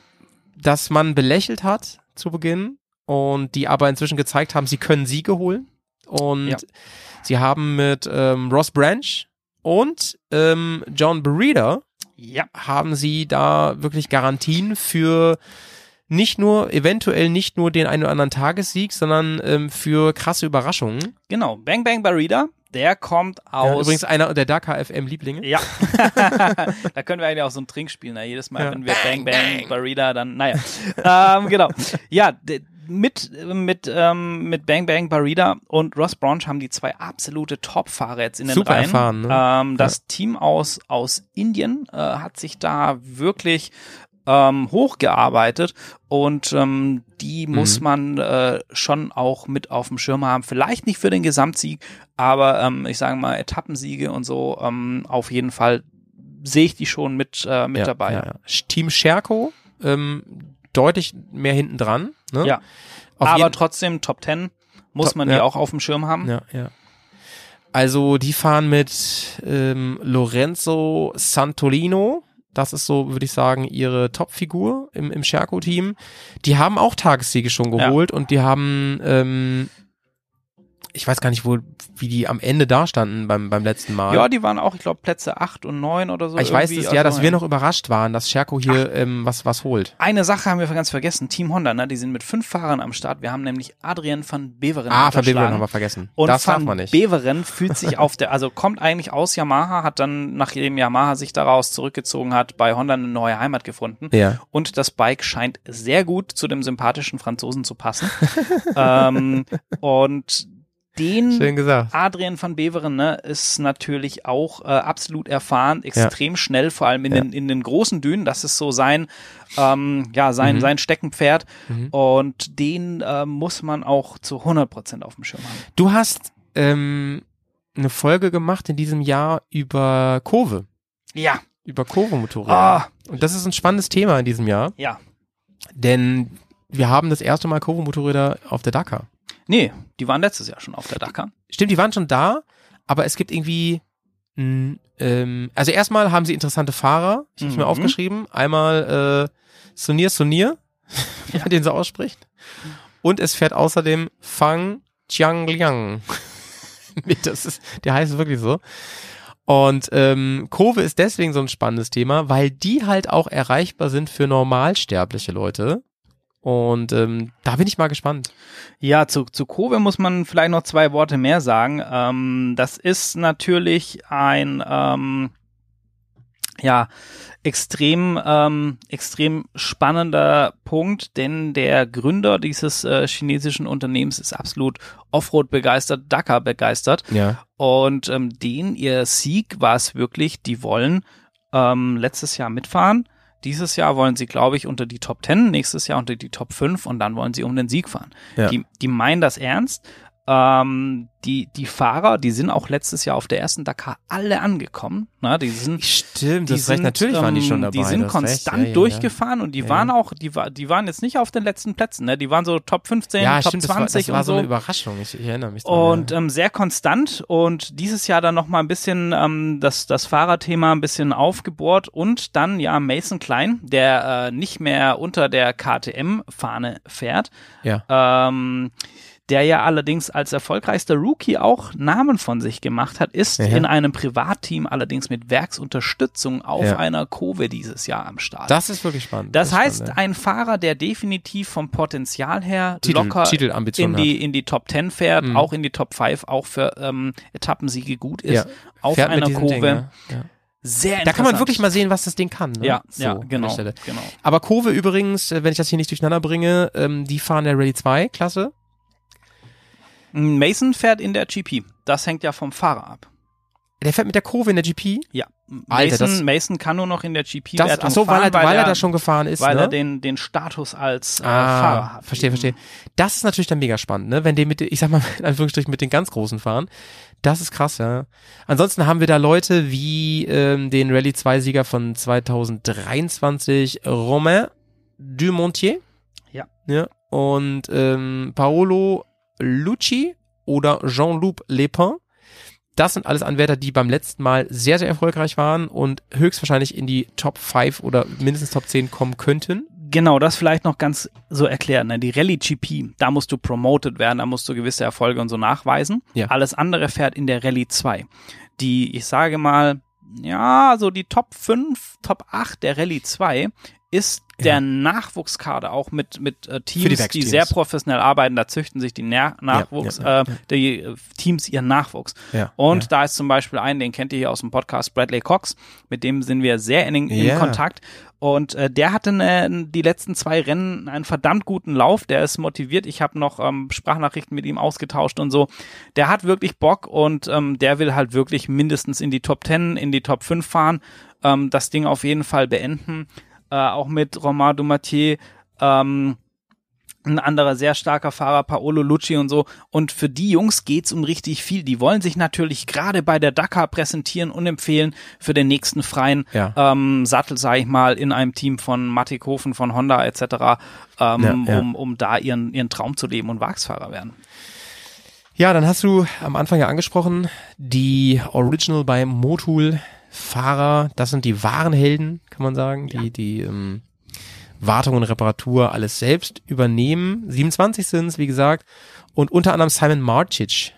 das man belächelt hat zu Beginn und die aber inzwischen gezeigt haben, sie können Siege holen. Und Ja. sie haben mit ähm, Ross Branch und ähm, John Berida Ja, haben sie da wirklich Garantien für nicht nur, eventuell nicht nur den einen oder anderen Tagessieg, sondern ähm, für krasse Überraschungen. genau. Bang Bang Barida, der kommt Ja, aus. übrigens einer der Dakar FM Lieblinge. Ja. da können wir eigentlich auch so ein Trinkspiel, ne? Jedes Mal, Ja. wenn wir Bang Bang, Barida, dann, naja. ähm, genau. Ja, mit, mit, ähm, mit Bang Bang Barida und Ross Branch haben die zwei absolute Top-Fahrer jetzt in den Super Reihen. erfahren, ne? ähm, das Team aus, aus Indien äh, hat sich da wirklich ähm, hochgearbeitet und ähm, die Mhm. muss man äh, schon auch mit auf dem Schirm haben. Vielleicht nicht für den Gesamtsieg, aber ähm, ich sage mal Etappensiege und so ähm, auf jeden Fall sehe ich die schon mit, äh, mit ja, dabei. Ja, ja. Team Scherko, ähm, deutlich mehr hinten dran. Ne? Ja. Auf aber trotzdem Top 10 muss Top- man die ja. auch auf dem Schirm haben. Ja, ja. Also die fahren mit ähm, Lorenzo Santolino. Das ist so, würde ich sagen, ihre Topfigur im, im Scherko-Team. Die haben auch Tagessiege schon Ja. geholt und die haben, ähm, ich weiß gar nicht, wo, wie die am Ende da standen beim, beim letzten Mal. Ja, die waren auch, ich glaube, Plätze 8 und 9 oder so. Aber ich weiß es, ja, Also, dass wir noch überrascht waren, dass Scherko hier ähm, was, was holt. Eine Sache haben wir ganz vergessen. Team Honda, ne? Die sind mit fünf Fahrern am Start. Wir haben nämlich Adrian van Beveren. Ah, von unterschlagen. haben wir vergessen. Und das darf Van man nicht. Beveren fühlt sich auf der, also kommt eigentlich aus Yamaha, hat dann, nachdem Yamaha sich daraus zurückgezogen hat, bei Honda eine neue Heimat gefunden. ja. Und das Bike scheint sehr gut zu dem sympathischen Franzosen zu passen. ähm, und den. Adrian van Beveren ne, ist natürlich auch äh, absolut erfahren, extrem schnell, vor allem in, Ja. den, in den großen Dünen. Das ist so sein, ähm, ja, sein, Mhm. sein Steckenpferd. Mhm. Und den äh, muss man auch zu 100% auf dem Schirm haben. Du hast ähm, eine Folge gemacht in diesem Jahr über Kurve, Ja, über Kurvenmotorräder. ah, Und das ist ein spannendes Thema in diesem Jahr, ja. denn wir haben das erste Mal Kurvenmotorräder auf der Dakar. Nee, die waren letztes Jahr schon auf der Dakar. Stimmt, die waren schon da, aber es gibt irgendwie, mh, ähm, also erstmal haben sie interessante Fahrer, ich habe es mir Mhm. aufgeschrieben, einmal äh, Sunir Sunir, man den so ausspricht, und es fährt außerdem Fang Jiangliang. nee, das ist, der heißt wirklich so. Und ähm, Kurve ist deswegen so ein spannendes Thema, weil die halt auch erreichbar sind für normalsterbliche Leute. Und ähm, da bin ich mal gespannt. Ja, zu, zu Kobe muss man vielleicht noch zwei Worte mehr sagen. Ähm, das ist natürlich ein ähm, ja extrem ähm, extrem spannender Punkt, denn der Gründer dieses äh, chinesischen Unternehmens ist absolut Offroad begeistert, Dakar begeistert Ja. und ähm, den ihr Sieg war es wirklich, die wollen ähm, letztes Jahr mitfahren. Dieses Jahr wollen sie, glaube ich, unter die Top 10, nächstes Jahr unter die Top 5 und dann wollen sie um den Sieg fahren. Ja. Die, die meinen das ernst. Ähm, die, die Fahrer, die sind auch letztes Jahr auf der ersten Dakar alle angekommen. Na, die sind, Stimmt, die das recht. Natürlich waren die ähm, schon dabei. Die sind hast recht. konstant Ja, ja, ja. durchgefahren und die Ja, waren ja. auch, die, war, die waren jetzt nicht auf den letzten Plätzen, ne? Die waren so Top 15, Ja, Top stimmt, 20 das war, das war und so so. eine Überraschung. Ich, ich erinnere mich dran. Und ja. ähm, sehr konstant und dieses Jahr dann noch mal ein bisschen ähm, das, das Fahrerthema ein bisschen aufgebohrt und dann ja Mason Klein, der äh, nicht mehr unter der KTM-Fahne fährt, ja. ähm, der ja allerdings als erfolgreichster Rookie auch Namen von sich gemacht hat, ist Ja. in einem Privatteam allerdings mit Werksunterstützung auf Ja. einer Kurve dieses Jahr am Start. Das ist wirklich spannend. Das ist heißt, spannend, ja. ein Fahrer, der definitiv vom Potenzial her Titel- locker in die, in die Top 10 fährt, Mhm. auch in die Top 5, auch für ähm, Etappensiege gut ist, auf Fährt einer Kurve. Ding. Sehr Da kann man wirklich mal sehen, was das Ding kann. Ne? Ja, So, ja, genau, genau. Aber Kurve übrigens, äh, wenn ich das hier nicht durcheinander bringe, ähm, die fahren der Rallye 2 Klasse. Mason fährt in der GP. Das hängt ja vom Fahrer ab. Der fährt mit der Kurve in der GP. Ja. Alter, Mason, das- Mason kann nur noch in der GP Das, ach so, fahren, weil, er, weil, er er da schon gefahren ist. weil ne? er den, den Status als äh, ah, Fahrer hat. Verstehe, verstehe. Das ist natürlich dann mega spannend, ne? Wenn die mit, ich sag mal, in Anführungsstrichen mit den ganz Großen fahren. Das ist krass, ja. Ansonsten haben wir da Leute wie ähm, den Rallye 2 Sieger von 2023, Romain Dumontier. Ja. Ja. Und ähm, Paolo Lucci oder Jean-Loup Lepin. Das sind alles Anwärter, die beim letzten Mal sehr, sehr erfolgreich waren und höchstwahrscheinlich in die Top 5 oder mindestens Top 10 kommen könnten. Genau, das vielleicht noch ganz so erklären. Ne? Die Rallye GP, da musst du promoted werden, da musst du gewisse Erfolge und so nachweisen. Ja. Alles andere fährt in der Rallye 2. Die, ich sage mal, ja, so die Top 5, Top 8 der Rallye 2 ist der Ja. Nachwuchskader auch mit, mit äh, die Teams, die, Werksteams. sehr professionell arbeiten. Da züchten sich die Na Nachwuchs, ja, ja, äh, die äh, Teams ihren Nachwuchs. Ja. Und da ist zum Beispiel ein, den kennt ihr hier aus dem Podcast, Bradley Cox. Mit dem sind wir sehr in, in. Kontakt. Und äh, der hatte ne, die letzten zwei Rennen einen verdammt guten Lauf. Der ist motiviert. Ich habe noch ähm, Sprachnachrichten mit ihm ausgetauscht und so. Der hat wirklich Bock und ähm, der will halt wirklich mindestens in die Top 10, in die Top 5 fahren. Ähm, das Ding auf jeden Fall beenden. Äh, auch mit Romain Dumatier. Ähm, ein anderer sehr starker Fahrer, Paolo Lucci und so. Und für die Jungs geht's um richtig viel. Die wollen sich natürlich gerade bei der Dakar präsentieren und empfehlen für den nächsten freien Ja. ähm, Sattel, sage ich mal, in einem Team von Matik Hofen, von Honda etc., ähm, Ja, ja. Um, um da ihren, ihren Traum zu leben und Wachsfahrer werden. Ja, dann hast du am Anfang ja angesprochen, die Original bei Motul Fahrer, das sind die wahren Helden, kann man sagen, die die ähm, Wartung und Reparatur alles selbst übernehmen. 27 sind es, wie gesagt, und unter anderem Simon Marcic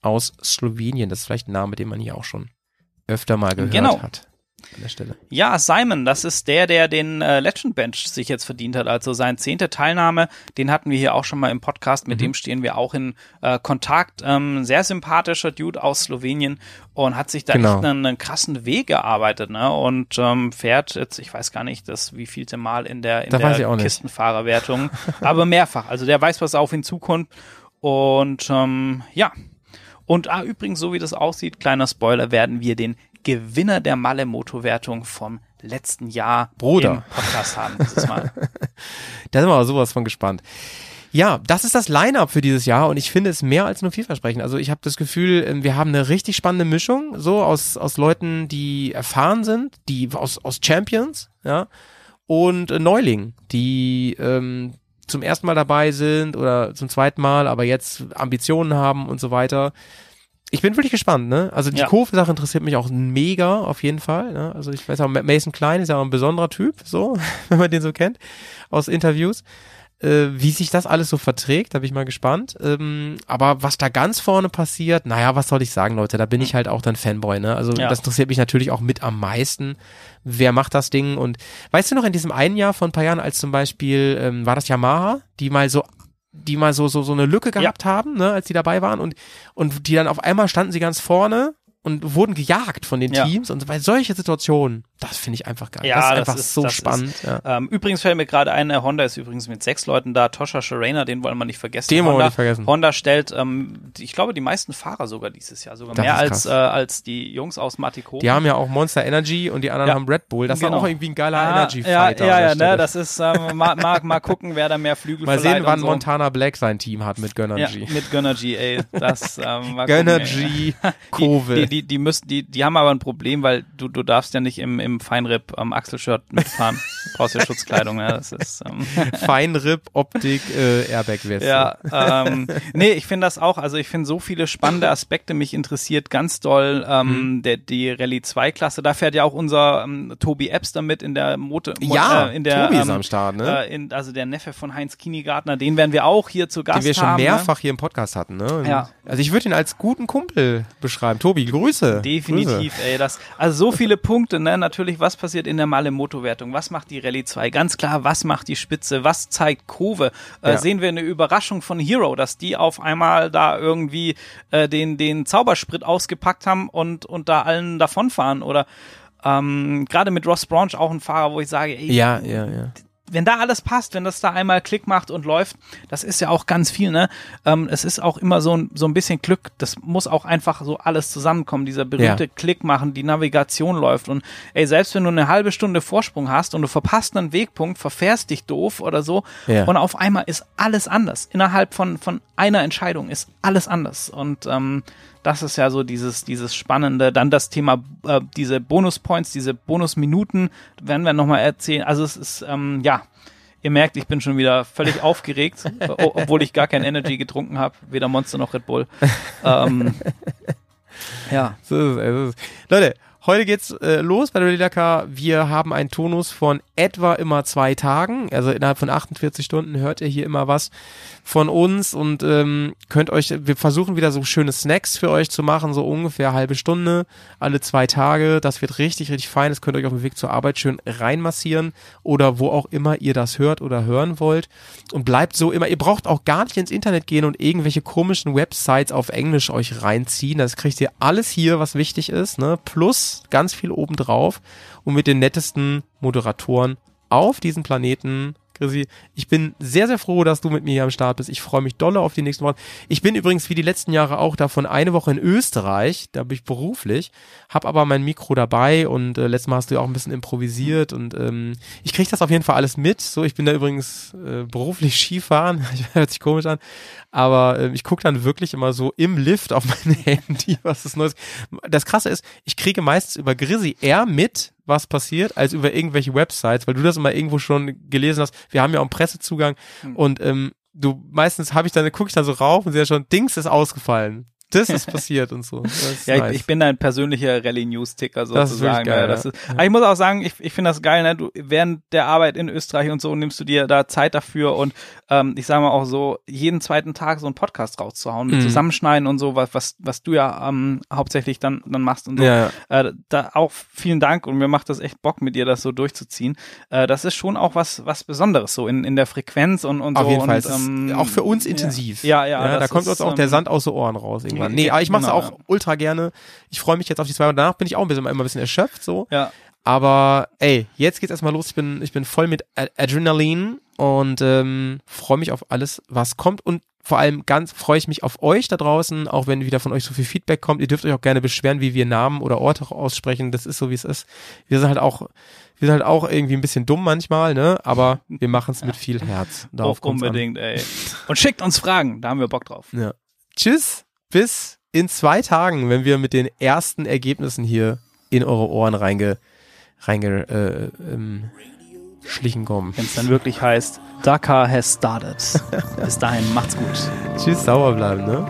aus Slowenien. Das ist vielleicht ein Name, den man hier auch schon öfter mal gehört Genau. hat. An der Stelle. Ja, Simon, das ist der, der den äh, Legend Bench sich jetzt verdient hat. Also sein zehnte Teilnahme, den hatten wir hier auch schon mal im Podcast. Mit dem stehen wir auch in äh, Kontakt. Ähm, sehr sympathischer Dude aus Slowenien und hat sich da Genau. echt einen, einen krassen Weg gearbeitet. Ne? Und ähm, fährt jetzt, ich weiß gar nicht, das wievielte Mal in der, in Da der. Kistenfahrerwertung, aber mehrfach. Also der weiß, was auf ihn zukommt. Und ähm, ja. Und ah, übrigens, so wie das aussieht, kleiner Spoiler, werden wir den Gewinner der Malemoto-Wertung vom letzten Jahr Bruder. im Podcast haben dieses Mal. Da sind wir aber sowas von gespannt. Ja, das ist das Line-Up für dieses Jahr und ich finde es mehr als nur vielversprechend. Also ich habe das Gefühl, ähm, wir haben eine richtig spannende Mischung, so aus, aus Leuten, die erfahren sind, die aus, aus Champions, ja, und äh, Neulingen, die ähm, zum ersten Mal dabei sind oder zum zweiten Mal, aber jetzt Ambitionen haben und so weiter. Ich bin wirklich gespannt, ne? Also die Ja. Kurve-Sache interessiert mich auch mega, auf jeden Fall. Ne? Also ich weiß auch, Mason Klein ist ja auch ein besonderer Typ, so, wenn man den so kennt, aus Interviews. Äh, wie sich das alles so verträgt, da bin ich mal gespannt. Ähm, aber was da ganz vorne passiert, naja, was soll ich sagen, Leute, da bin ich halt auch dann Fanboy, ne? Also Ja. das interessiert mich natürlich auch mit am meisten. Wer macht das Ding? Und weißt du noch, in diesem einen Jahr von ein paar Jahren, als zum Beispiel, ähm, war das Yamaha, die mal so die mal so, so, so eine Lücke gehabt haben, ne, als die dabei waren und, und die dann auf einmal standen sie ganz vorne und wurden gejagt von den Ja. Teams und bei solche Situationen, das finde ich einfach geil. Ja, das ist das einfach ist- so das ist- spannend. ja. Ähm, übrigens fällt mir gerade ein, der Honda ist übrigens mit sechs Leuten da. Tosha Sharena, den wollen wir nicht vergessen. Den wollen wir Honda, nicht vergessen. Honda stellt, ähm, ich glaube, die meisten Fahrer sogar dieses Jahr, sogar Das mehr als, äh, als die Jungs aus Matiko. Die haben ja auch Monster Energy und die anderen Ja. haben Red Bull. Das ist Genau. auch irgendwie ein geiler Ah, Energy ja, Fighter. ja, der ja, ne, das ist, ähm, mal, mal, mal gucken, wer da mehr Flügel Mal sehen, wann so. Montana Black sein Team hat mit Gönner Ja, G. mit Gönner G, ey. Das, ähm, mal Gönner gucken, ey. G, Kove. Die, die, die, müssen, die, die haben aber ein Problem, weil du, du darfst ja nicht im, im Feinripp am Achselshirt mitfahren. Du brauchst ja Schutzkleidung, ja. Das ist, ähm, Feinripp, Optik, äh, Airbag-Weste. ja, ähm, nee, ich finde das auch, also ich finde so viele spannende Aspekte, mich interessiert ganz doll ähm, Mhm. der, die Rallye 2 Klasse. Da fährt ja auch unser ähm, Tobi Epps damit in der Moto, Mo Ja, äh, in der, Tobi ist ähm, am Start, ne? Äh, in, also der Neffe von Heinz Kinigartner, den werden wir auch hier zu Gast den wir schon haben. mehrfach hier im Podcast hatten. Ne? Ja. Also ich würde ihn als guten Kumpel beschreiben. Tobi, Grüße. Definitiv, ey, das, also so viele Punkte, ne, natürlich, was passiert in der Male-Moto-Wertung, was macht die Rallye 2, ganz klar, was macht die Spitze, was zeigt Kove, äh, Ja. sehen wir eine Überraschung von Hero, dass die auf einmal da irgendwie äh, den, den Zaubersprit ausgepackt haben und, und da allen davonfahren oder ähm, gerade mit Ross Branch auch ein Fahrer, wo ich sage, ey, Ja, ja, ja. Wenn da alles passt, wenn das da einmal Klick macht und läuft, das ist ja auch ganz viel, ne? Ähm, es ist auch immer so ein, so ein bisschen Glück. Das muss auch einfach so alles zusammenkommen. Dieser berühmte Ja. Klick machen, die Navigation läuft. Und ey, selbst wenn du eine halbe Stunde Vorsprung hast und du verpasst einen Wegpunkt, verfährst dich doof oder so Ja. und auf einmal ist alles anders. Innerhalb von, von einer Entscheidung ist alles anders. Und ähm, das ist ja so dieses, dieses Spannende. Dann das Thema, äh, diese Bonuspoints, diese Bonusminuten, werden wir nochmal erzählen. Also es ist, ähm, ja, ihr merkt, ich bin schon wieder völlig aufgeregt, obwohl ich gar kein Energy getrunken habe, weder Monster noch Red Bull. Ähm, ja, So ist es, so ist es. Leute, heute geht's äh, los bei der Rallye Dakar. Wir haben einen Tonus von etwa immer zwei Tagen. Also innerhalb von 48 Stunden hört ihr hier immer was von uns und ähm, könnt euch, wir versuchen wieder so schöne Snacks für euch zu machen, so ungefähr halbe Stunde, alle zwei Tage. Das wird richtig, richtig fein. Das könnt ihr euch auf dem Weg zur Arbeit schön reinmassieren oder wo auch immer ihr das hört oder hören wollt. Und bleibt so immer, ihr braucht auch gar nicht ins Internet gehen und irgendwelche komischen Websites auf Englisch euch reinziehen. Das kriegt ihr alles hier, was wichtig ist, ne? Plus ganz viel obendrauf und mit den nettesten Moderatoren auf diesem Planeten. Chrissy, ich bin sehr, sehr froh, dass du mit mir hier am Start bist. Ich freue mich dolle auf die nächsten Wochen. Ich bin übrigens wie die letzten Jahre auch davon eine Woche in Österreich, da bin ich beruflich, habe aber mein Mikro dabei und äh, letztes Mal hast du ja auch ein bisschen improvisiert und ähm, ich kriege das auf jeden Fall alles mit. So, ich bin da übrigens äh, beruflich Skifahren, hört sich komisch an, aber äh, ich gucke dann wirklich immer so im Lift auf mein Handy, was ist Neues. Das Krasse ist, ich kriege meistens über Grizzly eher mit, was passiert, als über irgendwelche Websites, weil du das immer irgendwo schon gelesen hast. Wir haben ja auch einen Pressezugang und ähm, du meistens habe ich dann gucke ich dann so rauf und sehe schon, Dings ist ausgefallen. Das ist passiert und so. Das ja, nice. ich, bin dein persönlicher Rallye-News-Ticker Das ist sozusagen. wirklich geil, ja, das ja. ist, aber ich muss auch sagen, ich, ich finde das geil, ne? Du während der Arbeit in Österreich und so nimmst du dir da Zeit dafür und ähm, ich sage mal auch so, jeden zweiten Tag so einen Podcast rauszuhauen, mit Mhm. Zusammenschneiden und so, was, was, was du ja ähm, hauptsächlich dann, dann machst und so. ja, ja. Äh, da auch vielen Dank und mir macht das echt Bock, mit dir das so durchzuziehen. Äh, das ist schon auch was, was Besonderes, so in, in der Frequenz und, und Auf so. jeden Fall. Und, ähm, auch für uns intensiv. Ja, ja. da das kommt ist, uns auch der ähm, Sand aus den Ohren raus irgendwann. Nee, ja, aber ich mache es genau, auch ja. ultra gerne. Ich freue mich jetzt auf die zwei und danach bin ich auch ein bisschen, immer ein bisschen erschöpft so. Ja, Aber ey, jetzt geht's erstmal los. Ich bin, ich bin voll mit Adrenalin und ähm, freue mich auf alles, was kommt. Und vor allem ganz freue ich mich auf euch da draußen, auch wenn wieder von euch so viel Feedback kommt. Ihr dürft euch auch gerne beschweren, wie wir Namen oder Orte aussprechen. Das ist so, wie es ist. Wir sind halt auch, wir sind halt auch irgendwie ein bisschen dumm manchmal, ne? Aber wir machen es mit viel Herz. Darauf kommt's an. unbedingt, ey. Und schickt uns Fragen, da haben wir Bock drauf. Ja. Tschüss, bis in zwei Tagen, wenn wir mit den ersten Ergebnissen hier in eure Ohren reinge, reinge äh, ähm, schlichen kommen. Wenn es dann wirklich heißt, Dakar has started. Bis dahin, macht's gut. Tschüss, sauer bleiben, ne?